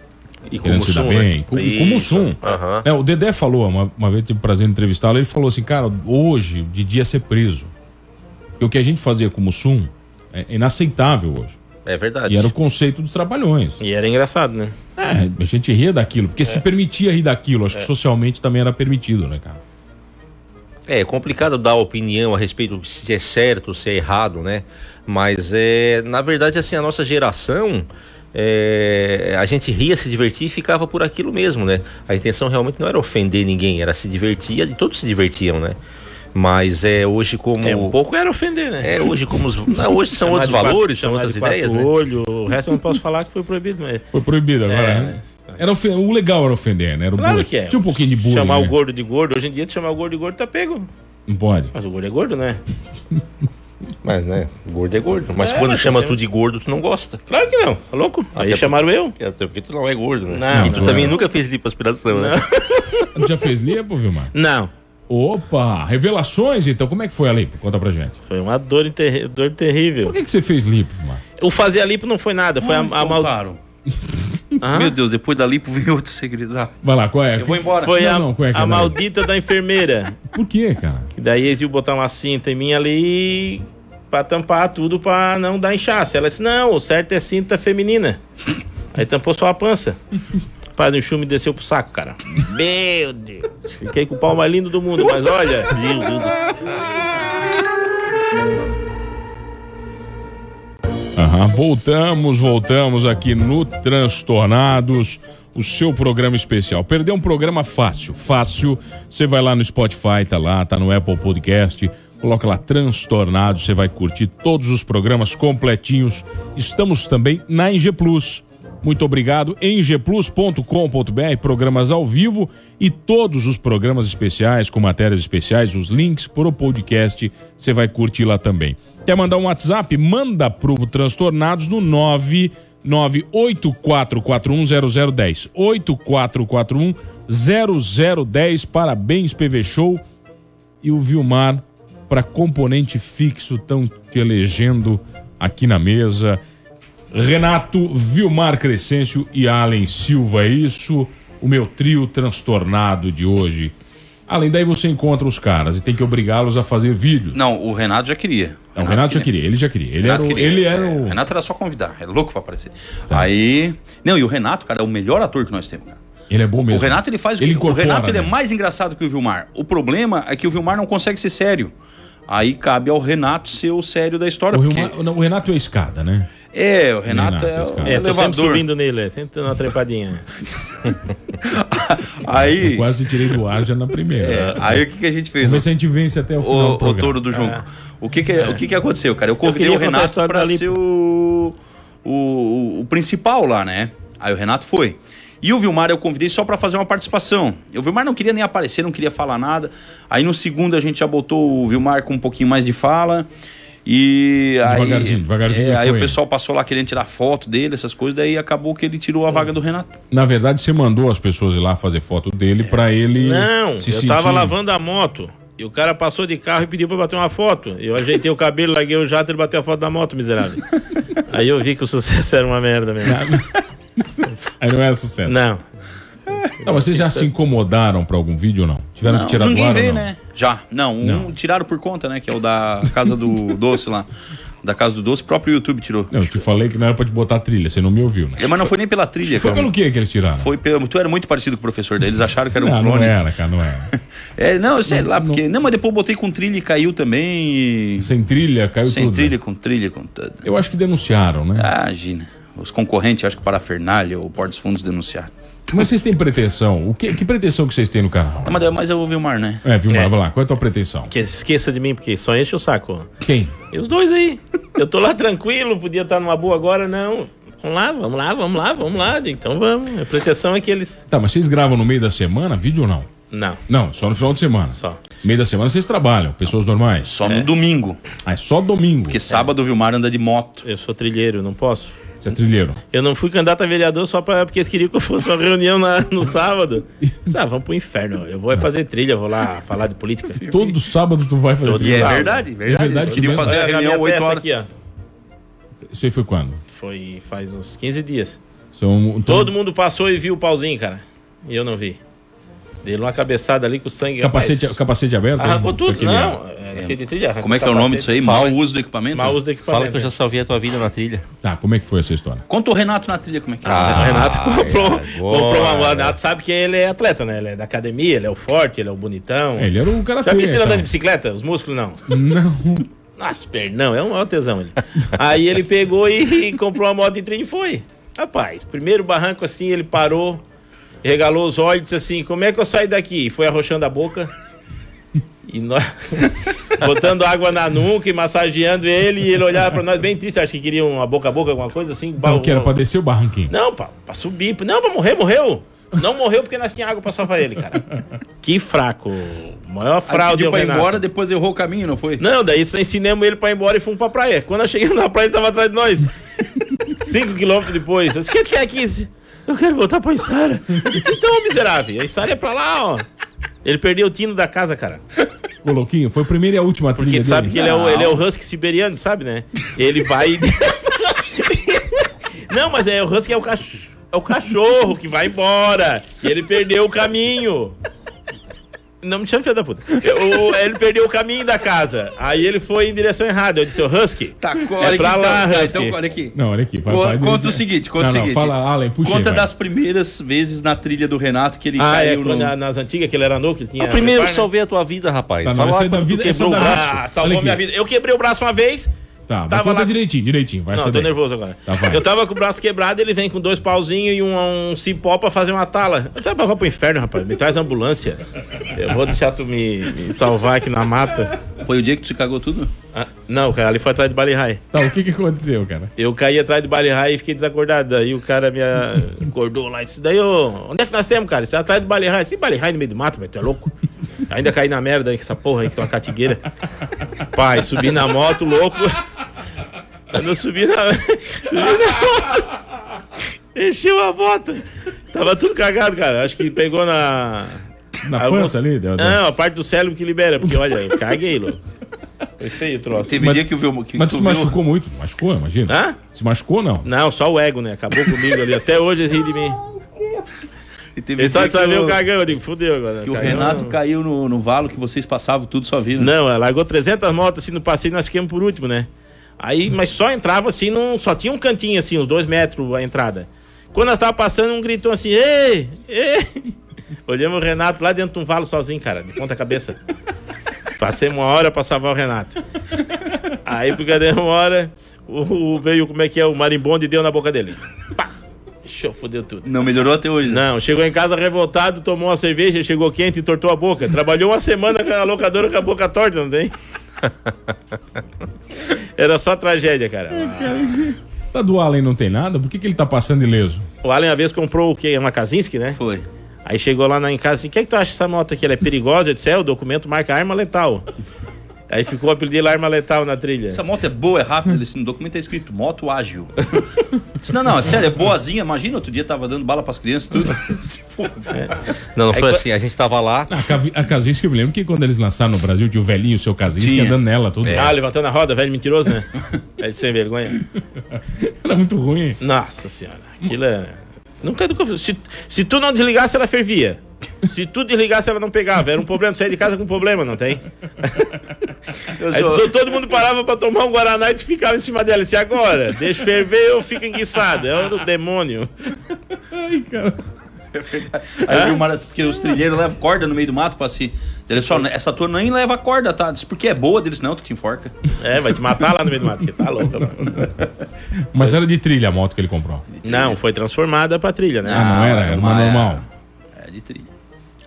E com o Mussum, bem. né? Com, e com Mussum. aham. É, o Dedé falou, uma, uma vez tive o prazer de entrevistá-lo, ele falou assim, cara, hoje o Didi ia ser preso. Porque o que a gente fazia com o Mussum é inaceitável hoje. É verdade. E era o conceito dos Trapalhões. E era engraçado, né? É, a gente ria daquilo, porque se permitia rir daquilo, acho que socialmente também era permitido, né, cara? É complicado dar opinião a respeito se é certo, se é errado, né? Mas é, na verdade, assim, a nossa geração é, a gente ria, se divertia e ficava por aquilo mesmo, né? A intenção realmente não era ofender ninguém, era se divertir e todos se divertiam, né? Mas é hoje como. É, um pouco era ofender, né? É, hoje como os. [LAUGHS] Não, hoje são outros valores, são outras ideias, né? olho, o resto eu não posso falar que foi proibido, mas. Foi proibido agora, É. né? Era O legal era ofender, né? Era o Claro bullying. que é. Tinha um pouquinho de bullying, Chamar né? o gordo de gordo, hoje em dia, tu chamar o gordo de gordo tá pego. Não pode. Mas o gordo é gordo, né? [LAUGHS] Mas, né? Gordo é gordo. Mas É, quando mas chama tu de gordo, tu não gosta. Claro que não, tá louco? Aí Até chamaram eu. porque- Até porque tu não é gordo, né? Não, e tu não também é. nunca fez lipoaspiração, né? [LAUGHS] Já fez lipo, Vilmar? Não. Opa! Revelações, então. Como é que foi a lipo? Conta pra gente. Foi uma dor, terri- dor terrível. Por que, que você fez lipo, Vilmar? O fazer a lipo não foi nada, foi a, a mal... [LAUGHS] Meu Deus, depois da lipo vem outro segredo. Ah, Vai lá, qual é? Eu vou embora. Foi Não, a, não, qual é que a é, maldita da enfermeira. [LAUGHS] Por quê, cara? E daí eles iam botar uma cinta em mim ali pra tampar tudo pra não dar inchaço. Ela disse, não, o certo é cinta feminina. Aí tampou só a pança. [LAUGHS] Rapaz, o enxume desceu pro saco, cara. Meu Deus. Fiquei com o pau mais lindo do mundo, mas olha. Meu Deus. Aham, voltamos, voltamos aqui no Transtornados, o seu programa especial. Perdeu um programa fácil, fácil. Você vai lá no Spotify, tá lá, tá no Apple Podcast, coloca lá Transtornados, você vai curtir todos os programas completinhos. Estamos também na NG Plus. Muito obrigado. ngplus.com.br, programas ao vivo e todos os programas especiais, com matérias especiais, os links pro podcast, você vai curtir lá também. Quer mandar um WhatsApp? Manda pro Transtornados no 984410010. 84410010. Parabéns, PV Show. E o Vilmar, para componente fixo, estão te elegendo aqui na mesa. Renato, Vilmar Crescêncio e Allen Silva, é isso o meu trio transtornado de hoje. Além daí você encontra os caras e tem que obrigá-los a fazer vídeos. Não, o Renato já queria. Não, o Renato já queria, ele já queria. Ele era o, queria. ele era É, o Tá. Renato era só convidar, era louco pra aparecer. Aí. Não, e o Renato, cara, é o melhor ator que nós temos, cara. ele é bom mesmo. O Renato ele faz o Ele O Renato ele é né? mais engraçado que o Vilmar. O problema é que o Vilmar não consegue ser sério. Aí cabe ao Renato ser o sério da história. O, porque- Vilmar- não, o Renato é a escada, né? É, o Renato, Renato, é o cara. É, tô sempre elevador. subindo nele, é, sempre dando uma trepadinha. [LAUGHS] Aí, Eu quase tirei do ar já na primeira. é, aí o que, que a gente fez? Vamos ver se a gente vence até o final do O, o programa. touro do Junco. O, que, que, o que, que aconteceu, cara? Eu convidei queria o Renato Lipo. ser o, o, o, o principal lá, né? Aí o Renato foi. E o Vilmar eu convidei só pra fazer uma participação. O Vilmar não queria nem aparecer, não queria falar nada. Aí no segundo a gente já botou o Vilmar com um pouquinho mais de fala. E aí, Devagarzinho, devagarzinho é, aí o pessoal passou lá querendo tirar foto dele, essas coisas, daí acabou que ele tirou a vaga do Renato. Na verdade, você mandou as pessoas ir lá fazer foto dele pra ele Não, se eu sentir... tava lavando a moto. E o cara passou de carro e pediu pra eu bater uma foto. Eu ajeitei o cabelo, larguei o jato e ele bateu a foto da moto, miserável. Aí eu vi que o sucesso [LAUGHS] era uma merda mesmo. [LAUGHS] Aí não era sucesso. Não. Não, vocês já se incomodaram pra algum vídeo ou não? Tiveram Não, que tirar do ninguém ar ou vê, não? né? Já. Não, um Não. tiraram por conta, né? Que é o da Casa do [LAUGHS] Doce lá. Da Casa do Doce, o próprio YouTube tirou. Não, eu te falei que não era pra te botar trilha, você não me ouviu, né? É, Mas não foi nem pela trilha, Foi cara. pelo que que eles tiraram? Foi pelo. Tu era muito parecido com o professor deles, acharam que era um não, não clone. era, cara, não era. [LAUGHS] É, não, sei lá, porque. Não, mas depois eu botei com trilha e caiu também. E... Sem trilha, caiu Sem tudo. trilha, com trilha, com tudo. Eu acho que denunciaram, né? Ah, Imagina. Os concorrentes, acho que Parafernália ou Portos Fundos denunciaram. Mas vocês têm pretensão? O que, que pretensão que vocês têm no canal? Não, mas, mas eu ouvi o mar, né? É, Vilmar, É. vai lá. Qual é a tua pretensão? Que esqueça de mim, porque só enche o saco. Quem? E os dois aí. Eu tô lá tranquilo, podia estar numa boa agora, não. Vamos lá, vamos lá, vamos lá, vamos lá. Então vamos. A proteção é que eles. Tá, mas vocês gravam no meio da semana, vídeo ou não? Não, Não, só no final de semana. só. Meio da semana vocês trabalham, pessoas normais. Só no domingo. Ah, é só domingo. Porque sábado o Vilmar anda de moto. Eu sou trilheiro, não posso. Você é trilheiro. Eu não fui candidato a vereador só pra, porque eles queriam que eu fosse uma reunião na- no sábado. Ah, vamos pro inferno. Eu vou é fazer trilha, vou lá falar de política. Todo sábado tu vai fazer Todo E é trilha. sábado. verdade, verdade. É verdade Eles que podiam mesmo? fazer a Olha reunião minha 8 testa horas. aqui, ó. Isso aí foi quando? Foi faz uns 15 dias. São, então, Todo mundo passou e viu o pauzinho, cara. E eu não vi. Dei uma cabeçada ali com o sangue. capacete, rapaz. capacete aberto? Arrancou tudo. Aquele- Não, é, cheio de trilha. Como é que é o nome disso aí? Mau uso do equipamento? Mau uso do equipamento. Fala que eu já salvei a tua vida na trilha. Tá, como é que foi essa história? Conta o Renato na trilha como é que é. O Renato comprou, [LAUGHS] agora. comprou uma. O Renato sabe que ele é atleta, né? Ele é da academia, ele é o forte, ele é o bonitão. É, ele era um cara Já vi ele andando de então. bicicleta? Os músculos não. Não. [LAUGHS] Nossa, pernão, é um maior tesão ele. Aí ele pegou e, e comprou uma moto de trem e foi. Rapaz, primeiro barranco assim, ele parou, regalou os olhos e disse assim: Como é que eu saio daqui? E foi arrochando a boca. [LAUGHS] E nós [LAUGHS] botando água na nuca e massageando ele, e ele olhava pra nós bem triste, acho que queria uma boca a boca, alguma coisa assim. Não, que era pra descer o barranquinho. Não, pra, pra subir. Não, pra morrer, morreu. Não morreu porque nós tínhamos água pra salvar ele, cara. [LAUGHS] Que fraco. Maior Aí fraude pediu é o pra ir embora, depois errou o caminho, não foi? Não, daí só ensinamos ele pra ir embora e fomos pra praia. Quando nós chegamos na praia, ele tava atrás de nós. Cinco quilômetros depois. Eu disse, o que quer aqui? Eu quero voltar pra Içara. Então, miserável, a Içara é pra lá, ó. Ele perdeu o tino da casa, cara. Ô, Louquinho, foi a primeira e a última Porque trilha tu sabe que ele é, o, ele é o husky siberiano, sabe, né? Ele vai... e- [LAUGHS] Não, mas é o husky é o, cach... é o cachorro que vai embora. E ele perdeu o caminho. Não me chame filho da puta. O- ele perdeu o caminho da casa. Aí ele foi em direção errada. Eu disse, ô husky, Tá, é olha pra aqui, lá, então, tá, husky. então, olha aqui. Não, olha aqui. Vai, Co- vai, conta vai. o seguinte, conta não, o não, seguinte. fala, Allen, puxa Conta aí, das primeiras vezes na trilha do Renato que ele Ah, é, caiu quando no... a- nas antigas que ele era novo, que ele tinha... O primeiro reparo, né? salvei a tua vida, rapaz. Tá, não, Fala essa é da vida- essa quebrou é o braço. Ah, salvou minha vida. Eu quebrei o braço uma vez. Tá, vai Tava conta lá- direitinho, direitinho. Vai não, tô daí. nervoso agora. Tá, vai. eu tava com o braço quebrado, ele vem com dois pauzinhos e um, um cipó pra fazer uma tala. Disse, ah, vai pro inferno, rapaz. Me traz ambulância. Eu vou deixar tu me, me salvar aqui na mata. Foi o dia que tu se cagou tudo? Ah, não, cara, ali foi atrás de Bali High. Tá, o que que aconteceu, cara? Eu caí atrás de Bali High e fiquei desacordado. Daí o cara me acordou lá e disse: Daí, ô, onde é que nós temos, cara? Isso é atrás de Bali High. Sim, Bali High no meio do mato, velho, tu é louco? Ainda caí na merda aí, com essa porra aí, que tem uma catigueira. Pai, subi na moto, louco. Quando eu subi na, [LAUGHS] subi na moto, encheu a moto. Tava tudo cagado, cara. Acho que pegou na. Na Alguns- pança ali? Deu- deu- Não, a parte do cérebro que libera, porque olha, eu caguei, louco. Foi feio o troço. Teve Mas- dia que eu vi que Mas tu se viu- machucou muito? Machucou, imagina. Hã? Se machucou, não? Não, só o ego, né? Acabou comigo ali. Até hoje ele ri de mim. E teve Ele só dia de saber o cagão, eu digo, fudeu agora. Que o Cagão. Renato caiu no, no valo que vocês passavam tudo só viram. Não, ela largou 300 motos assim no passeio e nós ficamos por último, né? Aí, mas só entrava assim, num, só tinha um cantinho assim, uns dois metros a entrada. Quando nós tava passando, um gritou assim, ei, ei. [LAUGHS] Olhamos o Renato lá dentro de um valo sozinho, cara, de ponta cabeça. [LAUGHS] Passei uma hora pra salvar o Renato. Aí, porque deu uma hora, o, o- veio, como é que é, o marimbondo e deu na boca dele. Pá! Show, fodeu tudo. Não melhorou até hoje. né? Não, chegou em casa revoltado, tomou uma cerveja, chegou quente e entortou a boca. Trabalhou uma semana com a locadora com a boca torta, não tem? [LAUGHS] Era só tragédia, cara. Tá do Allen não tem nada? Por que, que ele tá passando ileso? O Allen uma vez comprou o quê? Uma Kazinski, né? Foi. Aí chegou lá na, em casa assim, o que, é que tu acha dessa moto aqui? Ela é perigosa? Eu disse, é, o documento marca arma letal. Aí ficou o apelido dele arma letal na trilha. Essa moto é boa, é rápida. Ele, no documento tá escrito moto ágil. Disse, não, não, é sério, é boazinha. Imagina, outro dia tava dando bala pras crianças tudo. Não, não Aí foi assim. A gente tava lá. A, a Kazinski, eu me lembro que quando eles lançaram no Brasil, tinha o velhinho, o seu Kazinski, andando nela, tudo. Ah, levantando a roda, velho mentiroso, né? Velho sem vergonha. [LAUGHS] Era muito ruim. Nossa senhora, aquilo é. Nunca, nunca se, se tu não desligasse, ela fervia. Se tu desligasse, ela não pegava. Era um problema, tu saía de casa com problema, não tem? [LAUGHS] Aí só- todo mundo parava pra tomar um Guaraná e tu ficava em cima dela. E disse, agora, deixa ferver eu fico enguiçado. É o demônio. Ai, cara. Aí eu vi uma, porque os trilheiros levam corda no meio do mato pra se. Ele só, essa tua nem leva corda, tá? Disse, porque é boa deles, não, tu te enforca. É, vai te matar lá no meio do mato, porque tá louca, mano. Mas era de trilha a moto que ele comprou. Não, foi transformada pra trilha, né? Ah, não era? Era uma uma- normal. É de trilha.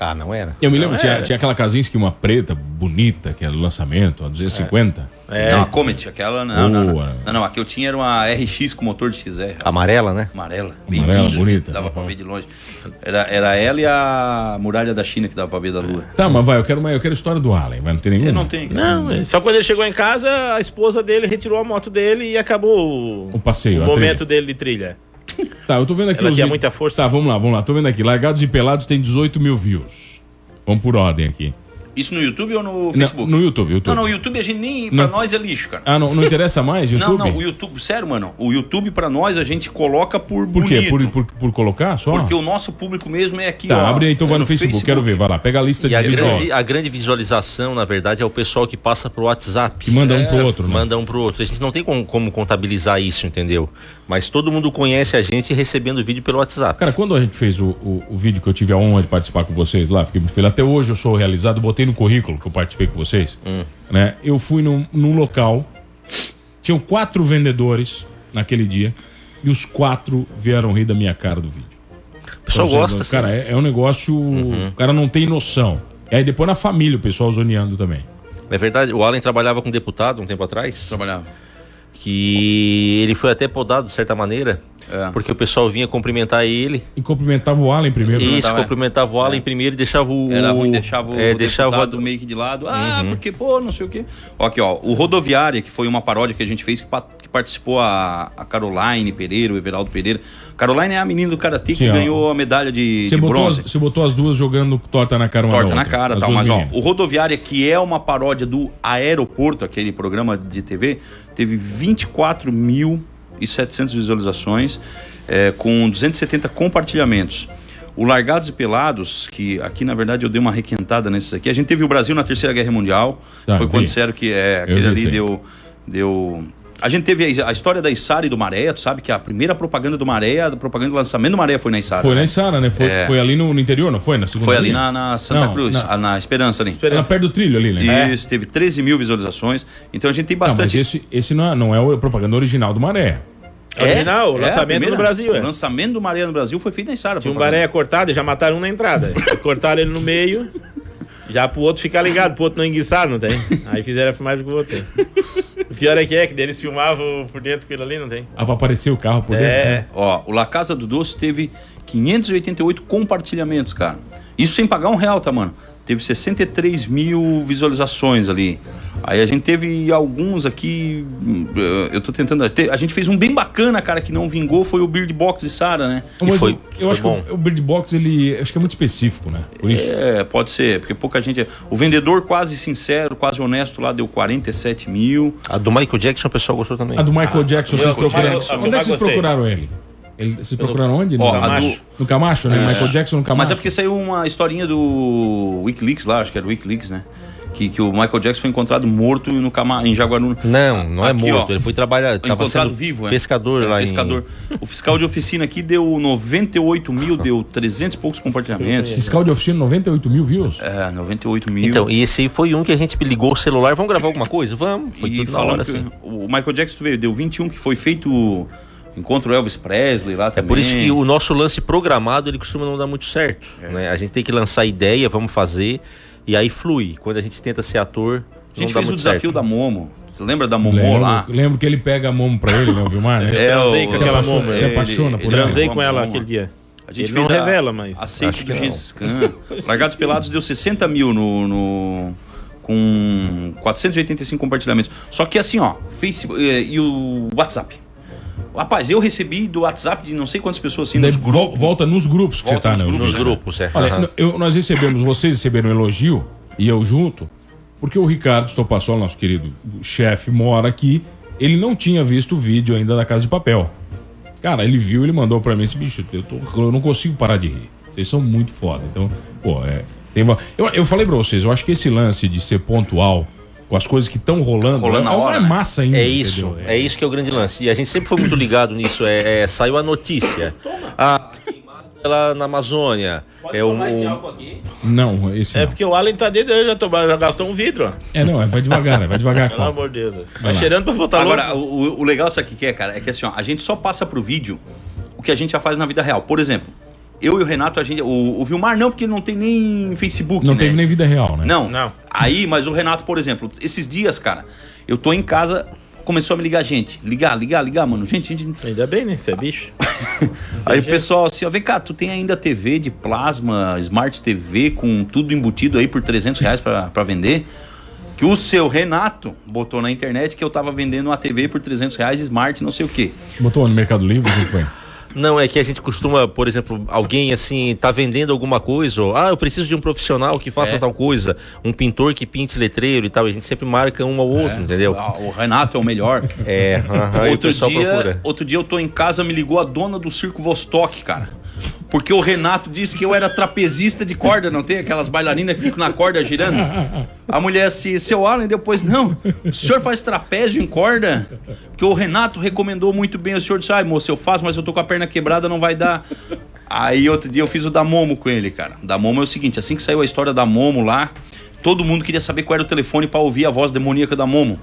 Ah, não era. Eu me lembro, Não, tinha, é. tinha aquela Kazinski, uma preta, bonita, que era o lançamento, a 250. É. Não, a Comet, aquela. Não, não, não. Não, não, a que eu tinha era uma RX com motor de XR. Amarela, né? Amarela. Amarela, linda, bonita. Dava pra ver de longe. Era, era ela e a muralha da China que dava pra ver da lua. Tá, mas vai, eu quero, uma, eu quero a história do Allen, vai, não tem nenhuma? Eu não tenho. Não, é só quando ele chegou em casa, a esposa dele retirou a moto dele e acabou o, passeio, o momento dele de trilha. Tá, eu tô vendo aqui Ela os tinha muita força. Tá, vamos lá, vamos lá. Tô vendo aqui. Largados e Pelados tem 18 mil views. Vamos por ordem aqui. Isso no YouTube ou no Não, Facebook? no YouTube, YouTube. Não, no YouTube a gente nem. Não. Pra nós é lixo, cara. Ah, não, não interessa mais [LAUGHS] YouTube? Não, não, o YouTube, sério, mano. O YouTube pra nós a gente coloca por Por quê? Por, por, por colocar só? Porque o nosso público mesmo é aqui, Tá, ó. abre aí então, vai é no Facebook, quero ver, vai lá. Pega a lista E a de grande, a grande visualização, na verdade, é o pessoal que passa pro WhatsApp. Que manda um É, pro outro, né? Manda um pro outro. A gente não tem como, como contabilizar isso, entendeu? Mas todo mundo conhece a gente recebendo vídeo pelo WhatsApp. Cara, quando a gente fez o, o, o vídeo que eu tive a honra de participar com vocês lá, fiquei muito feliz. Até hoje eu sou realizado, botei no currículo que eu participei com vocês. Né? Eu fui num, num local, tinham quatro vendedores naquele dia. e os quatro vieram rir da minha cara do vídeo. O pessoal Então, gosta, Cara, sim. é, é um negócio. O cara não tem noção. E aí depois na família o pessoal zoneando também. É verdade, o Allen trabalhava com deputado um tempo atrás. Trabalhava. Que ele foi até podado, de certa maneira, É. porque o pessoal vinha cumprimentar ele. E cumprimentava o Allen primeiro. né? Isso, Cumprimentava, é. cumprimentava o Allen primeiro e deixava o. Era ruim, deixava o, é, o deixava deputado meio que de lado. Ah, porque, pô, não sei o quê. Ó, aqui, ó. O Rodoviária, que foi uma paródia que a gente fez, que participou a, a Caroline Pereira, o Everaldo Pereira. Caroline é a menina do Karatê que ó. ganhou a medalha de, Você de botou, as, bronze. você botou as duas jogando torta na cara uma Torta na cara, As tal. duas Mas, ó, o Rodoviária, que é uma paródia do Aeroporto, aquele programa de TV, teve 24.700 visualizações, é, com 270 compartilhamentos. O Largados e Pelados, que aqui na verdade eu dei uma requentada nesses aqui. A gente teve o Brasil na Terceira Guerra Mundial. Tá, foi vi. quando disseram que é, aquele vi ali deu, deu. A gente teve a, a história da Isara e do Maré, tu sabe que a primeira propaganda do Maré, a propaganda do lançamento do Maré foi na Isara. Foi né? na Sara, né? Foi, É. foi ali no, no interior, não foi? Na segunda Foi ali na, na Santa Não, Cruz, na- na Esperança ali. Era perto do trilho ali, né? Isso, teve 13 mil visualizações. Então a gente tem Não, mas bastante. esse, esse não, é, não é o propaganda original do Maré. É original, o a lançamento primeira- no Brasil, é. O lançamento do Maria no Brasil foi feito na Isara. Tinha um baré cortado e já mataram um na entrada. [LAUGHS] cortaram ele no meio, já pro outro ficar ligado, pro outro não enguiçar, não tem? Aí fizeram a filmagem com o outro. O pior é que é, que deles filmavam por dentro aquilo ali, não tem? Ah, pra aparecer o carro por dentro. É. né? Ó, o La Casa do Doce teve 588 compartilhamentos, cara. Isso sem pagar um real, tá, mano? Teve 63 mil visualizações ali. Aí a gente teve alguns aqui. eh, Eu tô tentando. te- A gente fez um bem bacana, cara, que não vingou, foi o Bird Box e Sara, né? Mas foi- eu, foi acho bom. que o, Bird Box, ele acho que é muito específico, né? Por isso. É, pode ser, porque pouca gente. O vendedor quase sincero, quase honesto lá deu 47 mil. A do Michael Jackson o pessoal gostou também. A do Michael Jackson, vocês procuraram. Onde é que vocês procuraram ele? Ele- vocês procuraram onde? No, Ó, Camacho. do- no Camacho, né? Michael Jackson no Camacho. Mas é porque saiu uma historinha do Wikileaks lá, acho que era do Wikileaks, né? Que, que o Michael Jackson foi encontrado morto no Cama, em Jaguaruna. Não, não é Aqui, morto. ó. Ele foi trabalhar. Tava encontrado sendo vivo, é. pescador É, lá pescador. O fiscal de oficina aqui deu 98 mil, deu 300 e poucos compartilhamentos. Fiscal de oficina, 98 mil views. É, 98 mil. em. Então, e esse aí foi um que a gente ligou o celular. Vamos gravar alguma coisa? Vamos. Foi e tudo na falando hora, assim. o Michael Jackson tu vê, deu 21, que foi feito encontro Elvis Presley lá É também. por isso que o nosso lance programado ele costuma não dar muito certo. É. né? A gente tem que lançar ideia, vamos fazer, e aí flui. Quando a gente tenta ser ator, A gente não dá fez o desafio certo. da Momo. Tu lembra da Momô Lembro, lá? lembro que ele pega a mão pra ele, né? O Vilmar, né? [LAUGHS] É, Transei o- com aquela apaixona- moma. se apaixona por ela. Transei com ela aquele dia. A gente Ele fez não a- revela, mas. Aceite do. Gengis Khan. [LAUGHS] Largados Pelados deu 60 mil no, no- com 485 compartilhamentos. Só que assim, ó, Facebook eh, e o WhatsApp. Rapaz, eu recebi do WhatsApp de não sei quantas pessoas assim nos grupos. volta nos grupos que Volta você tá, nos né? grupos. Nos grupos, é. Olha, Aham. eu- nós recebemos, vocês receberam um elogio, e eu junto, porque o Ricardo Stopassola, nosso querido chefe, mora aqui, ele não tinha visto o vídeo ainda da Casa de Papel. Cara, ele viu, ele mandou pra mim esse bicho, eu, tô- eu não consigo parar de rir. Vocês são muito foda. Então, pô, é. Tem uma- eu, eu falei pra vocês, eu acho que esse lance de ser pontual as coisas que estão rolando, Rolando na é, hora, é né? massa ainda. É isso, entendeu? é isso que é o grande lance. E a gente sempre foi muito ligado nisso. É, é, saiu a notícia. Ah, queimado ela na Amazônia. É um, um- Não, esse É não. porque o Allen tá dentro, ele já, tomou, já gastou um vidro, ó. É, não, é, vai devagar, é, vai devagar. Pelo amor de Deus. Tá Vai lá. cheirando pra voltar Agora, o, o- o legal disso aqui que é, cara, é que assim, ó, a gente só passa pro vídeo o que a gente já faz na vida real. Por exemplo, eu e o Renato, a gente. O, o Vilmar não, porque não tem nem Facebook. Não né? teve nem vida real, né? Não. Não. Aí, mas o Renato, por exemplo, esses dias, cara, eu tô em casa, começou a me ligar gente. Ligar, ligar, ligar, mano. Gente, gente. Ainda bem, né? Você é bicho. [LAUGHS] Aí o pessoal assim, ó, vem cá, tu tem ainda TV de plasma, Smart TV, com tudo embutido aí por 300 reais pra, pra vender? Que o seu Renato botou na internet que eu tava vendendo uma TV por 300 reais, Smart, não sei o quê. Botou no Mercado Livre, o que foi? Não, é que a gente costuma, por exemplo, alguém assim, tá vendendo alguma coisa, ou, ah, eu preciso de um profissional que faça É. tal coisa, um pintor que pinte letreiro e tal, a gente sempre marca um ao outro, entendeu? Ah, O Renato é o melhor. É, e o outro, dia, procura. outro dia eu tô em casa, me ligou a dona do Circo Vostok, cara. Porque o Renato disse que eu era trapezista de corda, não tem aquelas bailarinas que ficam na corda girando? A mulher assim, seu Alan, depois, não, o senhor faz trapézio em corda? Porque o Renato recomendou muito bem, o senhor disse, ai moço, eu faço, mas eu tô com a perna quebrada, não vai dar. Aí outro dia eu fiz o da Momo com ele, cara. Da Momo é o seguinte, assim que saiu a história da Momo lá, todo mundo queria saber qual era o telefone pra ouvir a voz demoníaca da Momo.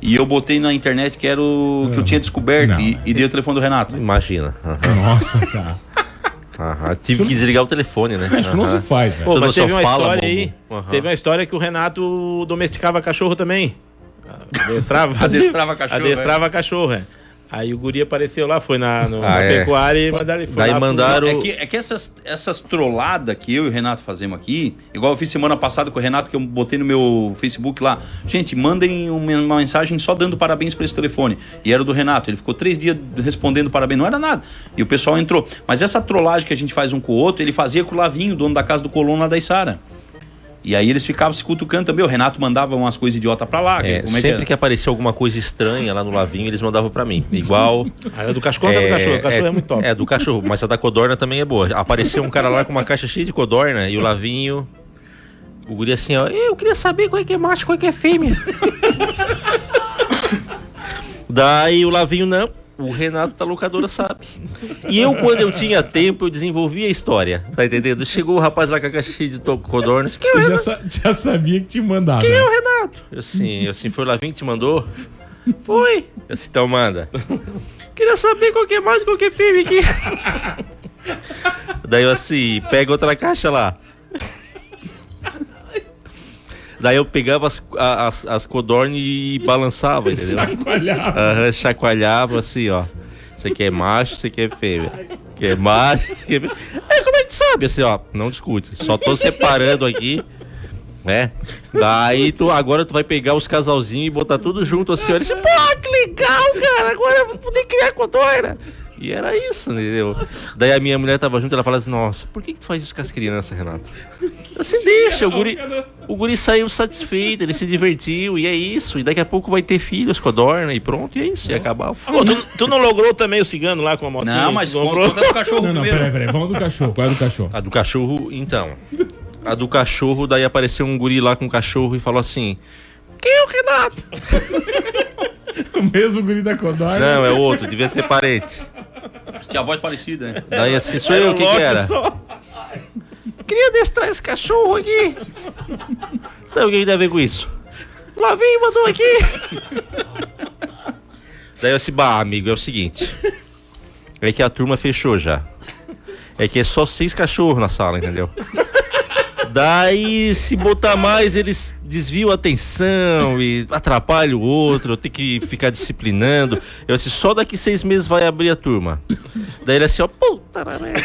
E eu botei na internet que era o que eu tinha descoberto Não, e, e dei o telefone do Renato. Imagina. Nossa, cara. Aham. Tive que desligar o telefone, né? Isso não se faz, velho. Pô, mas teve uma fala, história aí. Aham. Teve uma história que o Renato domesticava cachorro também. Adestrava, [LAUGHS] Adestrava cachorro, Adestrava cachorro, é. Aí o guri apareceu lá, foi na, no- Ah, na é. pecuária e mandaram ele foi Daí lá, mandaram- É que, é que essas, essas trolladas que eu e o Renato fazemos aqui, igual eu fiz semana passada com o Renato, que eu botei no meu Facebook lá. Gente, mandem uma, mensagem só dando parabéns pra esse telefone. E era o do Renato. Ele ficou três dias respondendo parabéns, não era nada. E o pessoal entrou. Mas essa trollagem que a gente faz um com o outro, ele fazia com o Lavinho, dono da casa do Colón lá da Isara. E aí eles ficavam se cutucando também. O Renato mandava umas coisas idiota pra lá. É, como é que sempre era? que aparecia alguma coisa estranha lá no Lavinho, eles mandavam pra mim. Igual. [LAUGHS] Ah, a do cachorro, conta do cachorro. O cachorro é, muito top. É, do cachorro, mas a da codorna também é boa. Apareceu um cara lá com uma caixa cheia de codorna e o Lavinho. O guri assim, ó. Eu queria saber qual é que é macho, qual é que é fêmea. [LAUGHS] Daí o Lavinho, não. O Renato da locadora sabe. E eu, quando eu tinha tempo, eu desenvolvia a história. Tá entendendo? Chegou o rapaz lá com a caixa cheia de to- codornas. Quem é o já, sa- já sabia que te mandava. Quem é o Renato? Eu assim, eu assim, foi o Lavinho que te mandou? Foi. Eu assim, então manda. Queria saber qual que é mais, qual que é filme aqui. [LAUGHS] Daí eu assim, pega outra caixa lá. Daí eu pegava as, as, as codornas e balançava, [LAUGHS] entendeu? Chacoalhava. Aham, chacoalhava assim, ó. Isso aqui é macho, isso aqui é fêmea. Aqui é macho, isso aqui é fêmea. É, como é que tu sabe? Assim, ó, não discute. Só tô separando aqui, né? Daí tu, agora tu vai pegar os casalzinhos e botar tudo junto assim. Ele disse, pô, que legal, cara, agora eu vou poder criar codorna. E era isso, entendeu? Daí a minha mulher tava junto, ela fala assim, nossa, por que, que tu faz isso com as crianças, Renato? Eu assim, deixa, o guri, o guri saiu satisfeito, ele se divertiu, e é isso. E daqui a pouco vai ter filhos, codorna, e pronto, e é isso, e acabar. Pô, tu, tu não logrou também o cigano lá com a motinha? Não, mas conta do cachorro Não, não, primeiro. peraí, peraí. Vamos do cachorro. Qual é do cachorro? A do cachorro, então. A do cachorro, daí apareceu um guri lá com o cachorro e falou assim: Quem é o Renato? [LAUGHS] O mesmo guri da Codorna. Não, é outro, devia ser parente. Tinha a voz parecida, né? Daí assim, sou eu, o que, que era? Queria adestrar esse cachorro aqui. Então, o que que tem a ver com isso? Lá vem, mandou aqui. Daí eu disse, bah, amigo, é o seguinte. É que a turma fechou já. É que é só seis cachorros na sala, entendeu? Daí, se botar mais, eles desviam a atenção e atrapalham o outro, eu tenho que ficar disciplinando. Eu disse, só daqui seis meses vai abrir a turma. Daí ele assim, ó, puta merda.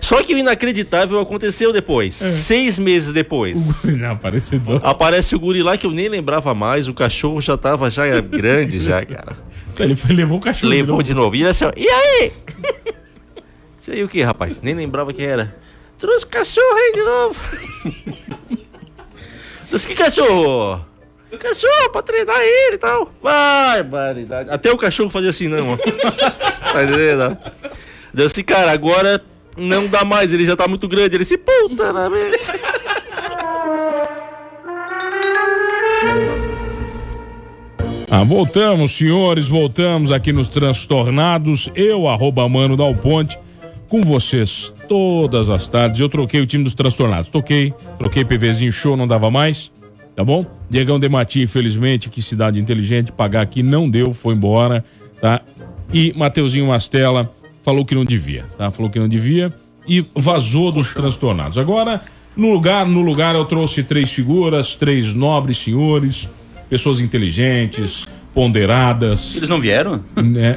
Só que o inacreditável aconteceu depois. Seis meses depois. [LAUGHS] Não, aparecedor. Aparece o guri lá que eu nem lembrava mais, o cachorro já tava já grande já, cara. Ele foi, levou o cachorro. Levou novo. de novo. E ele assim, ó, e aí? [LAUGHS] Isso aí o que, rapaz? Nem lembrava quem era. Trouxe o cachorro aí de novo. Trouxe que cachorro? Cachorro pra treinar ele e tal. Barbaridade. Até o cachorro fazia assim, não, ó. [LAUGHS] Tá entendendo? Deu assim, cara, agora não dá mais, ele já tá muito grande. Ele disse, puta na merda. Ah, voltamos, senhores, voltamos aqui nos Transtornados. Eu, arroba Mano Dal Ponte, com vocês todas as tardes. Eu troquei o time dos Transtornados. Toquei, troquei PVzinho show, não dava mais. Tá bom? Diegão Demati, infelizmente, que cidade inteligente, pagar aqui não deu, foi embora, tá? E Mateuzinho Mastella falou que não devia, tá? Falou que não devia e vazou dos transtornados. Agora, no lugar, no lugar eu trouxe três figuras, três nobres senhores, pessoas inteligentes, ponderadas. Eles não vieram? Né?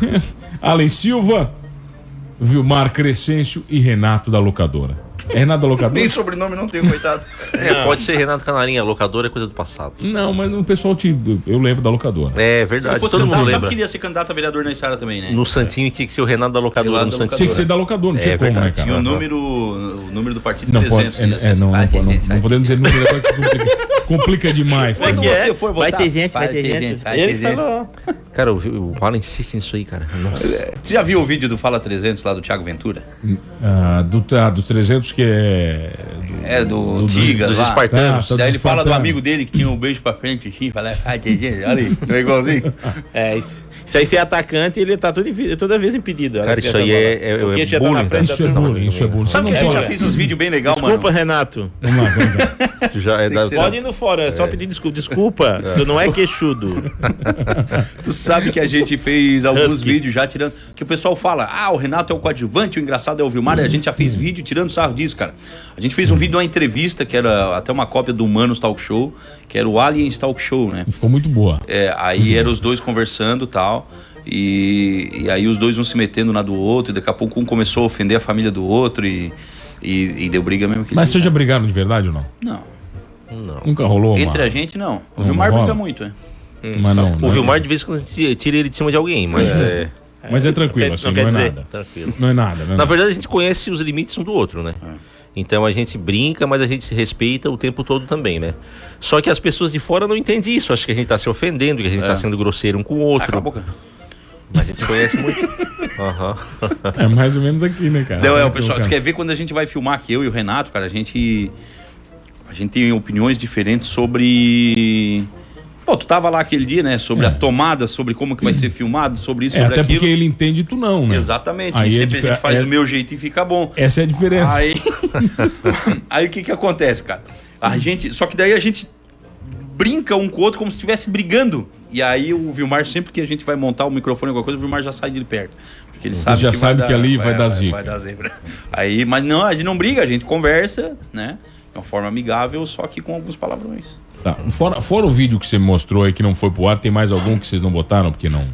[LAUGHS] Allen Silva, Vilmar Crescêncio e Renato da Locadora. É Renato da Locadora? Nem sobrenome não tenho, coitado. É, pode ser Renato Canarinha, locador é coisa do passado. Não, mas o pessoal te. Eu lembro da locadora. É verdade, fosse todo mundo lembra. queria ser candidato a vereador na Isara também, né? No Santinho tinha que ser o Renato da locadora. Renato No da Santinho. Tinha que ser da locadora, não tinha É como, né, verdade. cara? E o número, o número do partido Não 300. pode, né? é, é, não, não, Vai não, vai não podemos dizer número agora que complica, complica demais. tá? Quando você for Vai votar, ter gente, vai ter gente. vai Ele ter gente. falou. Cara, o, o Alan insiste nisso aí, cara. Nossa. Você já viu o vídeo do Fala 300 lá do Thiago Ventura? Ah, do, ah, dos 300 que é. É, do, do- Tigas dos lá. espartanos. Tá, tá Daí dos ele fala do espartanos. amigo dele que tinha um beijo pra frente assim, fala, gente, olha aí, não é igualzinho. [LAUGHS] É, isso, Se aí você é atacante, ele tá todo, impe- toda vez impedido. Cara, que isso aí é- é- é a gente já tá bullying, na frente Isso da é turma. bullying, isso é bullying. Sabe que a gente já fez uns vídeos bem legal, Desculpa, mano? Renato. Vamos lá, vamos lá. Tu já é da- Pode ir no fora, é só pedir desculpa. Desculpa, tu não é queixudo. [LAUGHS] Tu sabe que a gente fez alguns Husky. vídeos já tirando. Que o pessoal fala, ah, o Renato é o coadjuvante, o engraçado é o Vilmar, e a gente já fez vídeo tirando sarro disso, cara. A gente fez um vídeo, uma entrevista, que era até uma cópia do Humanos Talk Show, que era o Aliens Talk Show, né? E ficou muito boa. É, aí eram os dois conversando e tal. E, e aí os dois um se metendo na do outro, e daqui a pouco um começou a ofender a família do outro e, e, e deu briga mesmo. Que Mas vocês já brigaram de verdade ou não? Não. Nunca rolou uma... Entre a gente, não. O Não, Vilmar não briga muito, né? Mas não, não O é- Vilmar, de vez em quando, a gente tira ele de cima de alguém, mas é. Mas é tranquilo, Não assim, quer não é dizer. nada. Tranquilo. Não é nada, não é Na nada. verdade, a gente conhece os limites um do outro, né? Então a gente brinca, mas a gente se respeita o tempo todo também, né? Só que as pessoas de fora não entendem isso. Acham que a gente tá se ofendendo, que a gente tá sendo grosseiro um com o Ah, cala a outro. boca. Mas a gente conhece muito. [LAUGHS] Aham. É mais ou menos aqui, né, cara? Não, é, o pessoal, cara- tu quer ver quando a gente vai filmar aqui, eu e o Renato, cara, a gente. A gente tem opiniões diferentes sobre. Pô, tu tava lá aquele dia, né? Sobre É. a tomada, sobre como que vai ser filmado, sobre isso, É, sobre até aquilo. porque ele entende e tu não, né? Exatamente. Aí é sempre a gente faz é- do meu jeito e fica bom. Essa é a diferença. Aí, [LAUGHS] aí o que que acontece, cara? A gente, só que daí a gente brinca um com o outro como se estivesse brigando. E aí o Vilmar, sempre que a gente vai montar o microfone alguma coisa, o Vilmar já sai de perto. Porque ele sabe já que sabe vai que dar- ali vai dar zica. Vai dar zebra. Aí, mas não, a gente não briga, a gente conversa, né? De uma forma amigável, só que com alguns palavrões. Tá. Fora, fora o vídeo que você me mostrou aí que não foi pro ar, tem mais algum que vocês não botaram? Porque não.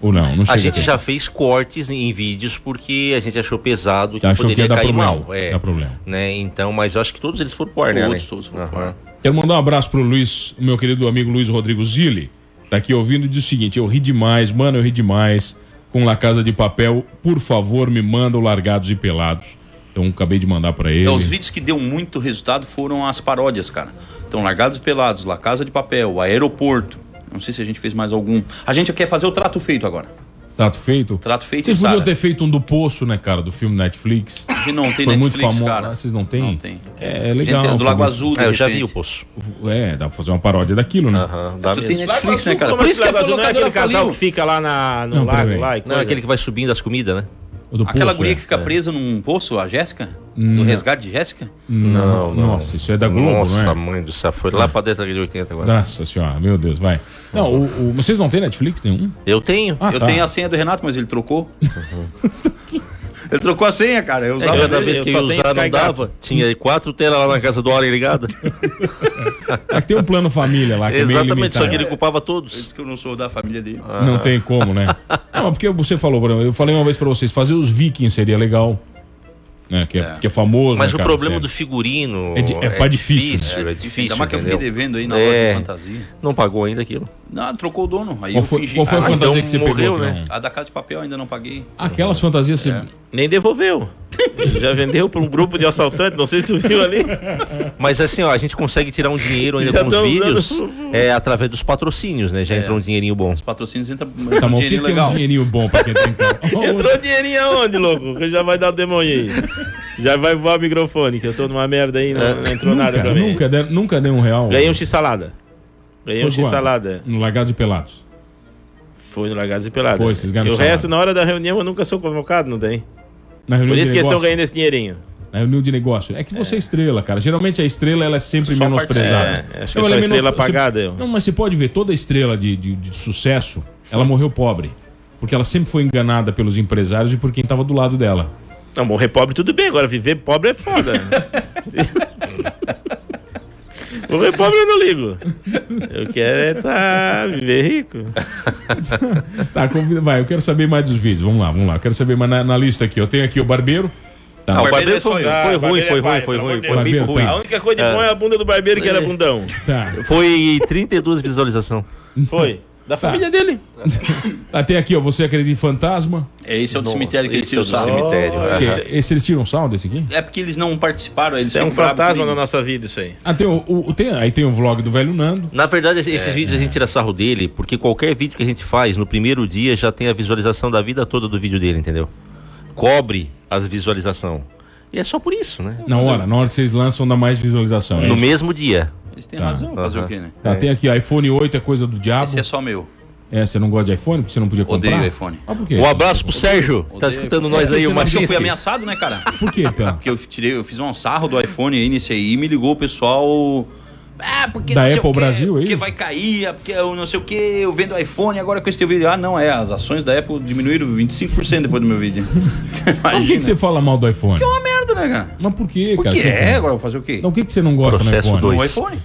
Ou não? Não A gente ter. já fez cortes em vídeos porque a gente achou pesado que Achou que poderia ia dar cair problema. mal. É, Dá problema. Né? Então, mas eu acho que todos eles foram pro ar, né? Todos, Ale? todos foram pro Aham. ar. Quero mandar um abraço pro Luiz, meu querido amigo Luiz Rodrigo Zilli. Tá aqui ouvindo e diz o seguinte: eu ri demais, mano, eu ri demais com La Casa de Papel. Por favor, me manda o Largados e Pelados. Então, acabei de mandar pra ele. Então, os vídeos que deu muito resultado foram as paródias, cara. Então, Largados e Pelados, La Casa de Papel, Aeroporto. Não sei se a gente fez mais algum. A gente quer fazer o trato feito agora. Trato feito? Trato feito Vocês podiam ter feito um do Poço, né, cara, do filme Netflix. Gente não tem Foi muito Netflix, famoso. cara. Ah, Vocês não têm? Não tem. É gente legal. tem do foi Lago muito- Azul, Ah, eu já vi o poço. É, dá pra fazer uma paródia daquilo, né? Aham, dá Tu tem mesmo. Netflix, né, cara? Como Por esse isso que a Lago Azul não é aquele casal faliu. que fica lá na, no Não, lago lá e Não, coisa. aquele que vai subindo as comidas, né? Do Aquela Poço, guria é. que fica presa num poço, a Jéssica? Do resgate de Jéssica? Não, Nossa, isso é da Globo, Nossa, não é? mãe do céu. Foi lá pra década de 80 agora. Nossa senhora, meu Deus, vai. Não, o, o- vocês não têm Netflix nenhum? Eu tenho. Ah, eu tá. tenho a senha do Renato, mas ele trocou. [LAUGHS] ele trocou a senha, cara. Eu usava Cada dele, vez eu que eu ia tenho usar não dava. Tinha quatro telas lá na casa do Allen ligada. [LAUGHS] É que tem um plano família lá, que é meio Exatamente, só limitado. que ele ocupava todos. Diz que eu não sou da família dele. Não tem como, né? Não, porque você falou, Bruno, eu falei uma vez pra vocês, fazer os vikings seria legal. Né? Que, é, que é famoso. Mas né, o cara, problema sério. do figurino. É di- é pá difícil, É, É, difícil. Ainda mais que eu fiquei devendo aí na É. loja de fantasia. Não pagou ainda aquilo. Não, trocou o dono. Aí Qual eu foi, fingi. qual foi a Ah, fantasia então que você morreu, pegou? né? não- A da Casa de Papel ainda não paguei. Aquelas fantasias você... Nem devolveu. [LAUGHS] Já vendeu pra um grupo de assaltantes, não sei se tu viu ali. Mas assim, ó, a gente consegue tirar um dinheiro ainda [LAUGHS] Já com os tão vídeos é, através dos patrocínios, né? Já entra um dinheirinho bom. Os patrocínios entram Tá entra bom, um dinheirinho que é um legal. dinheirinho bom pra quem tem? [LAUGHS] Entrou dinheirinho aonde, louco? Que já vai dar o demônio aí. Já vai voar o microfone, que eu tô numa merda aí, não, não entrou nada nunca, pra mim. nunca, deu, nunca deu um real. Ganhei um X-salada. Ganhei Foi um? X-salada. No Largados e Pelados. Foi no Largados e Pelados. Foi, vocês ganharam E o salada. resto, na hora da reunião, eu nunca sou convocado, não tem? Na reunião Por isso de que eles estão ganhando esse dinheirinho. Na reunião de negócio. É que você é estrela, cara. Geralmente a estrela ela é sempre Só menosprezada. participa. É, acho que eu ela é estrela menos- apagada, eu. Não, mas você pode ver, toda estrela de, de, de sucesso, ela morreu pobre. Porque ela sempre foi enganada pelos empresários e por quem estava do lado dela. Não, morrer pobre tudo bem, agora viver pobre é foda. [LAUGHS] morrer pobre eu não ligo. Eu quero é tá, viver rico. [LAUGHS] Tá, convida, vai, eu quero saber mais dos vídeos. Vamos lá, vamos lá. Eu quero saber mais na, na lista aqui. Eu tenho aqui o Barbeiro. Tá. Ah, o Barbeiro é foi, foi Ah, ruim, foi é ruim, foi ruim, foi ruim. A única coisa de bom é a bunda do barbeiro, que era bundão. Tá. Foi 32 visualização. Foi. Da família dele. [LAUGHS] Tá, tem aqui, ó. Você acredita em fantasma? É, esse é o do Nossa, cemitério que eles esse é o tiram do sarro. cemitério. Oh, é. Esse, esse eles tiram sal desse aqui? É porque eles não participaram, eles Isso é um ficam bravos fantasma comigo. na nossa vida, isso aí. Ah, tem o, o- tem, aí tem o vlog do velho Nando. Na verdade, esses vídeos a gente tira sarro dele, porque qualquer vídeo que a gente faz no primeiro dia já tem a visualização da vida toda do vídeo dele, entendeu? Cobre a visualização. E é só por isso, né? Na hora, na hora que vocês lançam, dá mais visualização. é No isso? mesmo dia. Eles têm Tá. razão, fazer Aham. o quê, né? Tá, tem aqui, iPhone 8 é coisa do diabo. Esse é só meu. É, você não gosta de iPhone porque você não podia comprar? Odeio iPhone. Ah, por quê? Um abraço pro Sérgio, que tá escutando nós aí, Você o Porque eu fui machista. ameaçado, né, cara? Por quê, Pela? Porque eu tirei, eu fiz um sarro do iPhone aí nesse aí e me ligou o pessoal. Ah, porque Da não sei Apple o quê, Brasil, é Porque isso? vai cair, é porque eu não sei o que, eu vendo iPhone agora com esse teu vídeo. Ah, não, é, as ações da Apple diminuíram 25% depois do meu vídeo. [LAUGHS] Mas por que, que você fala mal do iPhone? É uma merda, né, cara? Mas por quê, Por cara? que Você- é? Agora eu vou fazer o quê? Então, o que, que você não gosta Processo no iPhone? dois. O iPhone.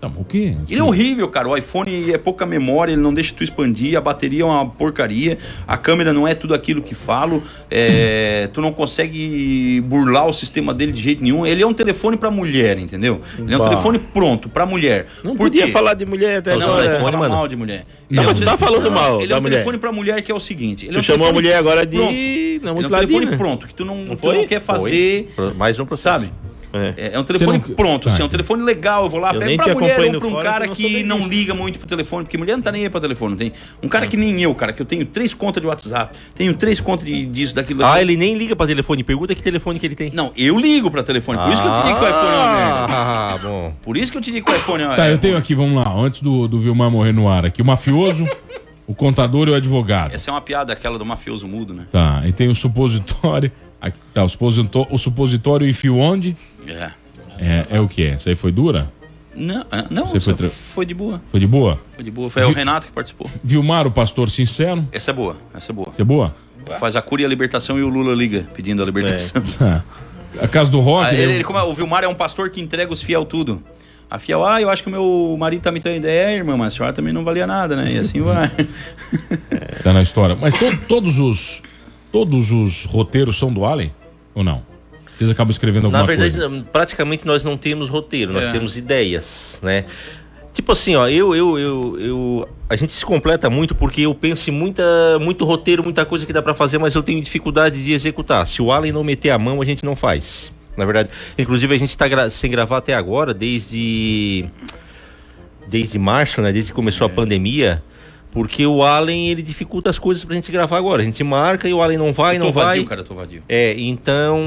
Tá, o quê? Ele é horrível, cara. O iPhone é pouca memória, ele não deixa tu expandir, a bateria é uma porcaria, a câmera não é tudo aquilo que falo, é, [LAUGHS] tu não consegue burlar o sistema dele de jeito nenhum. Ele é um telefone pra mulher, entendeu? Ele é um Bah. telefone pronto pra mulher. Não Por podia quê? falar de mulher até Não, agora. não, iPhone, fala mano. mal de mulher. Não, é mas um tu tá falando mal Ele é um mulher. telefone pra mulher que é o seguinte. Ele é Tu um chamou a mulher agora de... pronto. Não, Ele é muito um telefone pronto, que tu não, tu foi? não quer fazer, Pro- Mais um processo. sabe? É. É, é um telefone não- pronto, Tá, assim, é um entendi. telefone legal. Eu vou lá, Eu pego pra mulher ou pra um cara que não que liga muito pro telefone, porque mulher não tá nem aí pra telefone. Tem um cara que nem eu, cara, que eu tenho três contas de WhatsApp, tenho três contas de, disso, daquilo. Ah, ele nem liga pra telefone. Pergunta que telefone que ele tem. Não, eu ligo pra telefone, por isso que eu te digo que o iPhone é uma merda. Ah, bom. Por isso que eu te digo que o iPhone é uma Tá, é eu tenho aqui, vamos lá, antes do, do Vilmar morrer no ar aqui, o mafioso, o contador e o advogado. Essa é uma piada, aquela do mafioso mudo, né? Tá, e tem o supositório, aqui, tá, o supositório, o supositório enfio onde? É. É, é o que? Essa aí foi dura? Não, é, não Você foi, tra- foi de boa. Foi de boa? Foi de boa. Foi o Renato que participou. Vilmar, o pastor sincero? Essa é boa, essa é boa. Você é boa? Faz a cura e a libertação e o Lula liga pedindo a libertação. Tá. [LAUGHS] A casa do rock, Ah, né? ele, ele- como é, o Vilmar é um pastor que entrega os fiel tudo. A fiel, ah, eu acho que o meu marido tá me traindo. É, irmã, mas a senhora também não valia nada, né? E assim vai. [LAUGHS] tá na história. Mas to- todos os todos os roteiros são do Allen ou não? Vocês acabam escrevendo alguma Na verdade, coisa? praticamente nós não temos roteiro, nós É. temos ideias, né? Tipo assim, ó, eu, eu, eu, eu, a gente se completa muito porque eu penso em muita, muito roteiro, muita coisa que dá pra fazer, mas eu tenho dificuldade de executar. Se o Allen não meter a mão, a gente não faz. Na verdade, inclusive a gente tá gra- sem gravar até agora, desde desde março, né? Desde que começou É. a pandemia, porque o Allen ele dificulta as coisas pra gente gravar agora. A gente marca e o Allen não vai, Eu tô não vadio, vai. cara, eu tô vadio. É, então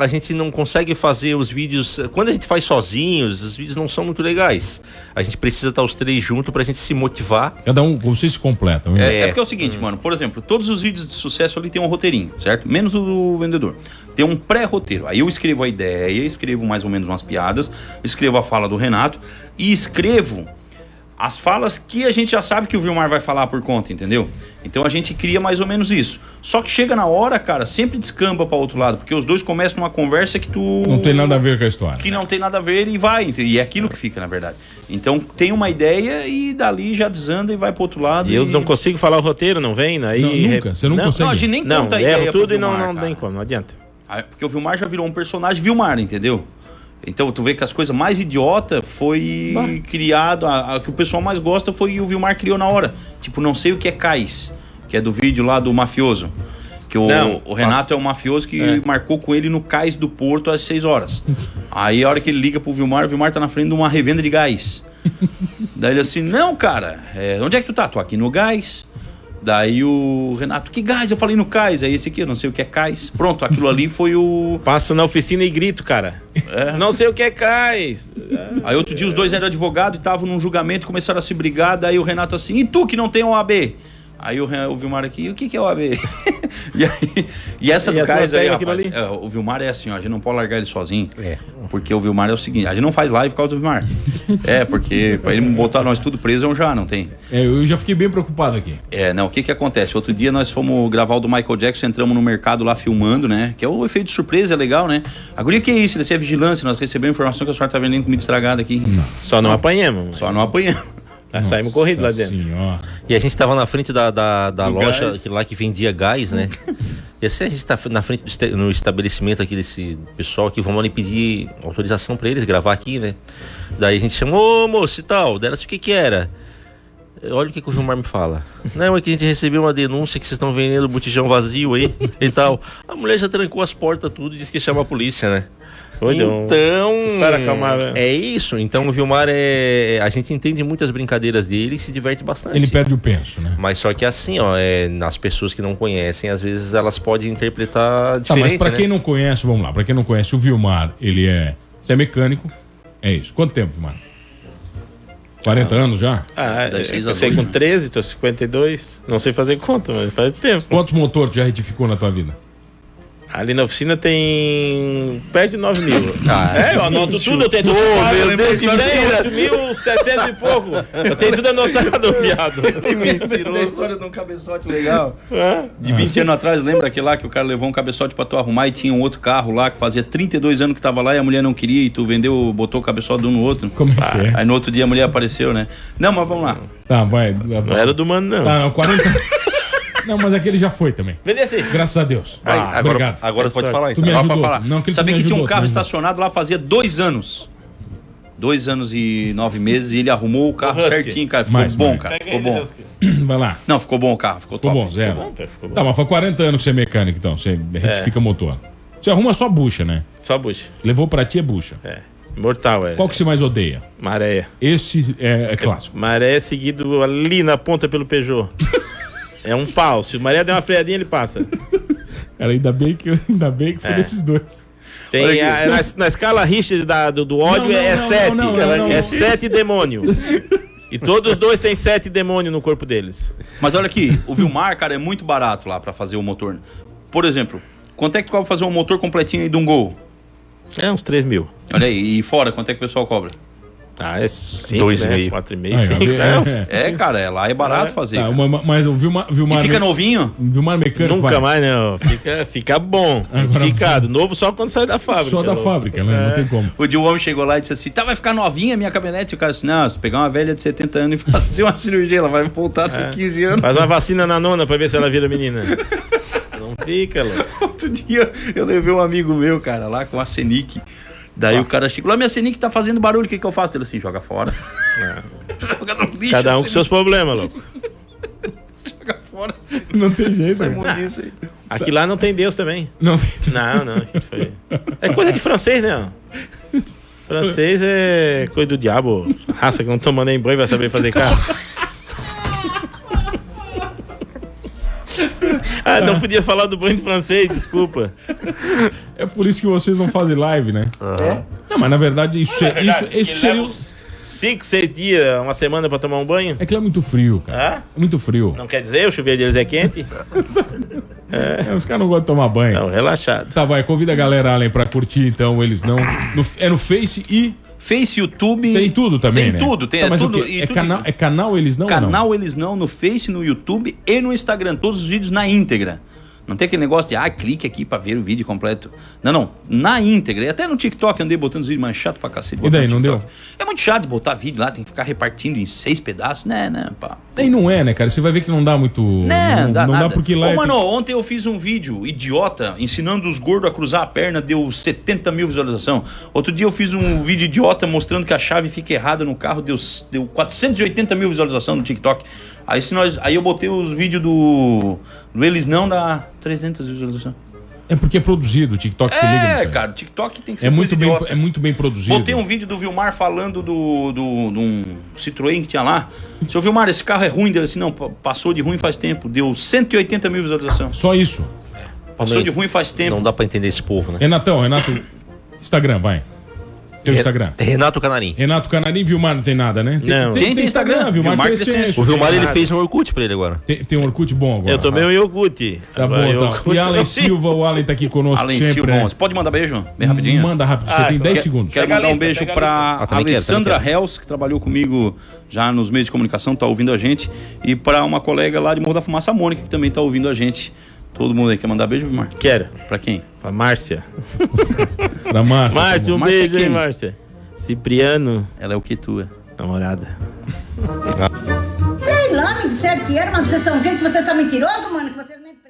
a gente não consegue fazer os vídeos. Quando a gente faz sozinhos, os vídeos não são muito legais. A gente precisa estar os três juntos pra gente se motivar. Cada um, vocês se completam. É, é É. porque é o seguinte, mano, por exemplo, todos os vídeos de sucesso ali tem um roteirinho, certo? Menos o do vendedor. Tem um pré-roteiro. Aí eu escrevo a ideia, escrevo mais ou menos umas piadas, escrevo a fala do Renato e escrevo as falas que a gente já sabe que o Vilmar vai falar por conta, entendeu? Então a gente cria mais ou menos isso. Só que chega na hora, cara, sempre descamba para outro lado, porque os dois começam uma conversa que tu Não tem nada a ver com a história. que não tem nada a ver e vai, e é aquilo que fica, na verdade. Então tem uma ideia e dali já desanda e vai pro outro lado. E eu e... não consigo falar o roteiro, não vem? Aí Não, nunca, você não consegue. Não, a gente nem Não, conta a ideia erro pro tudo e não, Vilmar, não cara. tem como, não adianta. Ah, Porque o Vilmar já virou um personagem Vilmar, entendeu? Então tu vê que as coisas mais idiota foi criado, a, a que o pessoal mais gosta foi o Vilmar criou na hora. Tipo, não sei o que é cais, que é do vídeo lá do mafioso. Que o, Não, o Renato é um mafioso que É. marcou com ele no cais do Porto às 6 horas. Aí a hora que ele liga pro Vilmar, o Vilmar tá na frente de uma revenda de gás. [LAUGHS] Daí ele assim, não, cara, é, onde é que tu tá? Tô aqui no gás. Daí o Renato, que gás? Eu falei no cais. Aí esse aqui, eu não sei o que é cais. Pronto, aquilo ali foi o. [LAUGHS] Passo na oficina e grito, cara. É. Não sei o que é cais. Aí outro dia os dois eram advogados e estavam num julgamento, começaram a se brigar. Daí o Renato assim, e tu que não tem OAB? Aí o, o Vilmar aqui, o que, que é OAB? [LAUGHS] e, aí, e essa E do cais aí, rapaz, é, o Vilmar é assim, ó, a gente não pode largar ele sozinho. É. Porque o Vilmar é o seguinte, a gente não faz live por causa do Vilmar. [LAUGHS] é, porque pra ele botar nós tudo preso um já, não tem. É, eu já fiquei bem preocupado aqui. É, não, o que que acontece? Outro dia nós fomos gravar o do Michael Jackson, entramos no mercado lá filmando, né? Que é o efeito de surpresa, é legal, né? Agora, o que é isso? Isso é vigilância, nós recebemos informação que a senhora tá vendendo comida estragada aqui. Só não apanhamos. Só não apanhamos. Nós saímos corrido lá Nossa dentro. Senhora. E a gente tava na frente da, da, da loja que, lá que vendia gás, né? [LAUGHS] E assim a gente tá na frente do no estabelecimento aqui desse pessoal que vamos ali pedir autorização pra eles gravar aqui, né? Daí a gente chamou, ô moço e tal. Dela assim, o que que era? Olha o que, que o Vilmar me fala. [LAUGHS] Não, é que a gente recebeu uma denúncia que vocês estão vendendo botijão vazio aí e tal. A mulher já trancou as portas tudo e disse que ia chamar a polícia, né? Um- Então, Espera acalmar, né? é isso. Então o Vilmar é. A gente entende muitas brincadeiras dele e se diverte bastante. Ele perde o penso, né? Mas só que assim, ó, é, nas pessoas que não conhecem, às vezes elas podem interpretar Tá, diferente, mas pra né? quem não conhece, vamos lá, pra quem não conhece, o Vilmar, ele é, ele é mecânico. É isso. Quanto tempo, Vilmar? 40 anos já? Ah, eu comecei agora. com 13, tô 52. Não sei fazer conta, mas faz tempo. Quantos motores tu já retificou na tua vida? Ali na oficina tem perto de 9 mil. Ah, é, eu anoto tudo, eu tenho tudo. meu eu Deus, tenho que mentira. 8.700 e pouco. Eu tenho tudo anotado, [LAUGHS] viado. Da história de um cabeçote legal. De 20 anos atrás, lembra aquele lá que o cara levou um cabeçote pra tu arrumar e tinha um outro carro lá que fazia 32 anos que tava lá e a mulher não queria e tu vendeu, botou o cabeçote de um no outro. Como é que é? Aí no outro dia a mulher apareceu, né? Não, mas vamos lá. Tá, vai. Não era do mano, não. Tá, não, 40. [LAUGHS] Não, mas aquele já foi também. Assim. Graças a Deus. Aí, Ah, agora, obrigado. agora pode falar Tu então. me pra ajudou. falar. Não, Sabia me que tinha um carro estacionado lá fazia dois anos. Dois anos e nove meses e ele arrumou o carro O certinho, cara. Ficou Mais, bom, mais. cara. Ficou bom. [COUGHS] Vai lá. Não, ficou bom o carro. Ficou, Ficou top. bom, zero. Bom, ficou bom. Tá, mas foi 40 anos que você é mecânico, então. Você retifica motor. Você arruma só bucha, né? Só bucha. Levou pra ti é bucha. É. Mortal, é. Qual que você mais odeia? Maré. Esse é, é clássico. Maré é seguido ali na ponta pelo Peugeot. [LAUGHS] é um pau. Se o Maré der uma freadinha, ele passa. [LAUGHS] Cara, ainda bem que, ainda bem que foi É. desses dois. Tem a- na, na escala Richter da- do, do ódio Não, não, é não, 7. não, não, não, é não. 7 demônio. E todos os dois têm sete demônios no corpo deles. Mas olha aqui, o Vilmar, cara, é muito barato lá pra fazer o motor. Por exemplo, quanto é que tu cobra fazer um motor completinho aí de um gol? É uns 3 mil. Olha aí, e fora, quanto é que o pessoal cobra? Ah, é 5, Dois e né? meio. 4 e meio, Aí, 5. é, é. É, cara, é, lá é barato fazer. Tá, uma- uma- mas o Vilmar, Vilmar, E fica novinho? Vilmar Mecânico Nunca vai. mais, não. Fica, [LAUGHS] fica bom. Agora- Identificado. Novo só quando sai da fábrica. Só da louco. fábrica, né? Não É. tem como. O dia o homem chegou lá e disse assim: tá, vai ficar novinha a minha caminhonete? E o cara disse: não, se pegar uma velha de 70 anos e fazer uma [LAUGHS] cirurgia, ela vai voltar até 15 anos. Faz uma vacina na nona pra ver se ela vira menina. Não fica, louco. [LAUGHS] Outro dia eu levei um amigo meu, cara, lá com a Senic. Daí o cara chegou lá, minha Senic tá fazendo barulho, o que que eu faço? Ele assim, joga fora. [LAUGHS] joga no lixo. Cada um a com seus problemas, louco. [LAUGHS] Joga fora. Não tem jeito. Sai né? aí. Aqui lá não tem Deus também. Não tem. Não, não. gente, foi- É coisa de francês, né? Francês é coisa do diabo. Raça que não toma nem banho vai saber fazer carro. [LAUGHS] Ah, não podia falar do banho de francês, desculpa. É por isso que vocês não fazem live, né? Não, mas na verdade, isso, é, isso, isso que seria. Cinco, seis dias, uma semana pra tomar um banho? É que lá é muito frio, cara. É muito frio. Não quer dizer, o chuveiro deles é quente? [LAUGHS] É, os caras não gostam de tomar banho. Não, relaxado. Tá, vai, convida a galera, Allen, pra curtir, então, eles não. No- é no Face e. Face, YouTube. Tem tudo também, Tem né? tudo, tem Tá, é tudo. É, tudo- canal, é canal eles não ou não? Canal Eles Não no Face, no YouTube e no Instagram. Todos os vídeos na íntegra. Não tem aquele negócio de, ah, clique aqui pra ver o vídeo completo. Não, não. Na íntegra. E até no TikTok andei botando os vídeos mais chato pra cacete. E daí, não deu? É muito chato botar vídeo lá, tem que ficar repartindo em seis pedaços. Né, né, pá. E não é, né, cara? Você vai ver que não dá muito. Né, não dá não nada. dá porque lá. Ô, é- mano, ontem eu fiz um vídeo idiota ensinando os gordos a cruzar a perna, deu 70 mil visualização. Outro dia eu fiz um [LAUGHS] vídeo idiota mostrando que a chave fica errada no carro, deu, deu 480 mil visualização no TikTok. Aí, se nós, aí eu botei os vídeos do, do Eles Não, dá 300 visualizações. É porque é produzido, o TikTok se liga. É, nisso aí. cara, o TikTok tem que ser É muito, bem, idiota. é muito bem produzido. Botei um vídeo do Vilmar falando do, do, de um Citroën que tinha lá. Seu Vilmar, esse carro é ruim. Dele assim, não, pa- passou de ruim faz tempo. Deu 180 mil visualizações. Só isso. Passou de ruim faz tempo. Não dá pra entender esse povo, né? Renatão, Renato. Instagram, vai. Teu Instagram. Renato Canarim. Renato Canarim, Vilmar não tem nada, né? Tem, Não. tem, tem Instagram, Vilmar, Vilmar Crescente. Crescente. O Vilmar ele fez um Orkut pra ele agora. Tem, tem um Orkut bom agora. Eu tomei um iogurte. Tá Agora, bom, então. iogurte E Alan [LAUGHS] Silva, o Alan tá aqui conosco Além sempre, Silva, né? você pode mandar beijo? Bem rapidinho. Manda rápido, você Ah, tem só 10 quer- segundos. Quero mandar um beijo pra Ah, Alessandra Hels, que trabalhou comigo já nos meios de comunicação, tá ouvindo a gente. E pra uma colega lá de Morro da Fumaça, a Mônica, que também tá ouvindo a gente. Todo mundo aí quer mandar beijo, Vilmar? Quero. Pra quem? A Márcia. [LAUGHS] Da Márcia. Márcia, um Márcia beijo, quem? hein, Márcia. Cipriano, Ela é o que tu é. namorada. Sei lá, me disseram que era uma obsessão. Gente, você é mentiroso, mano, que vocês mentem pra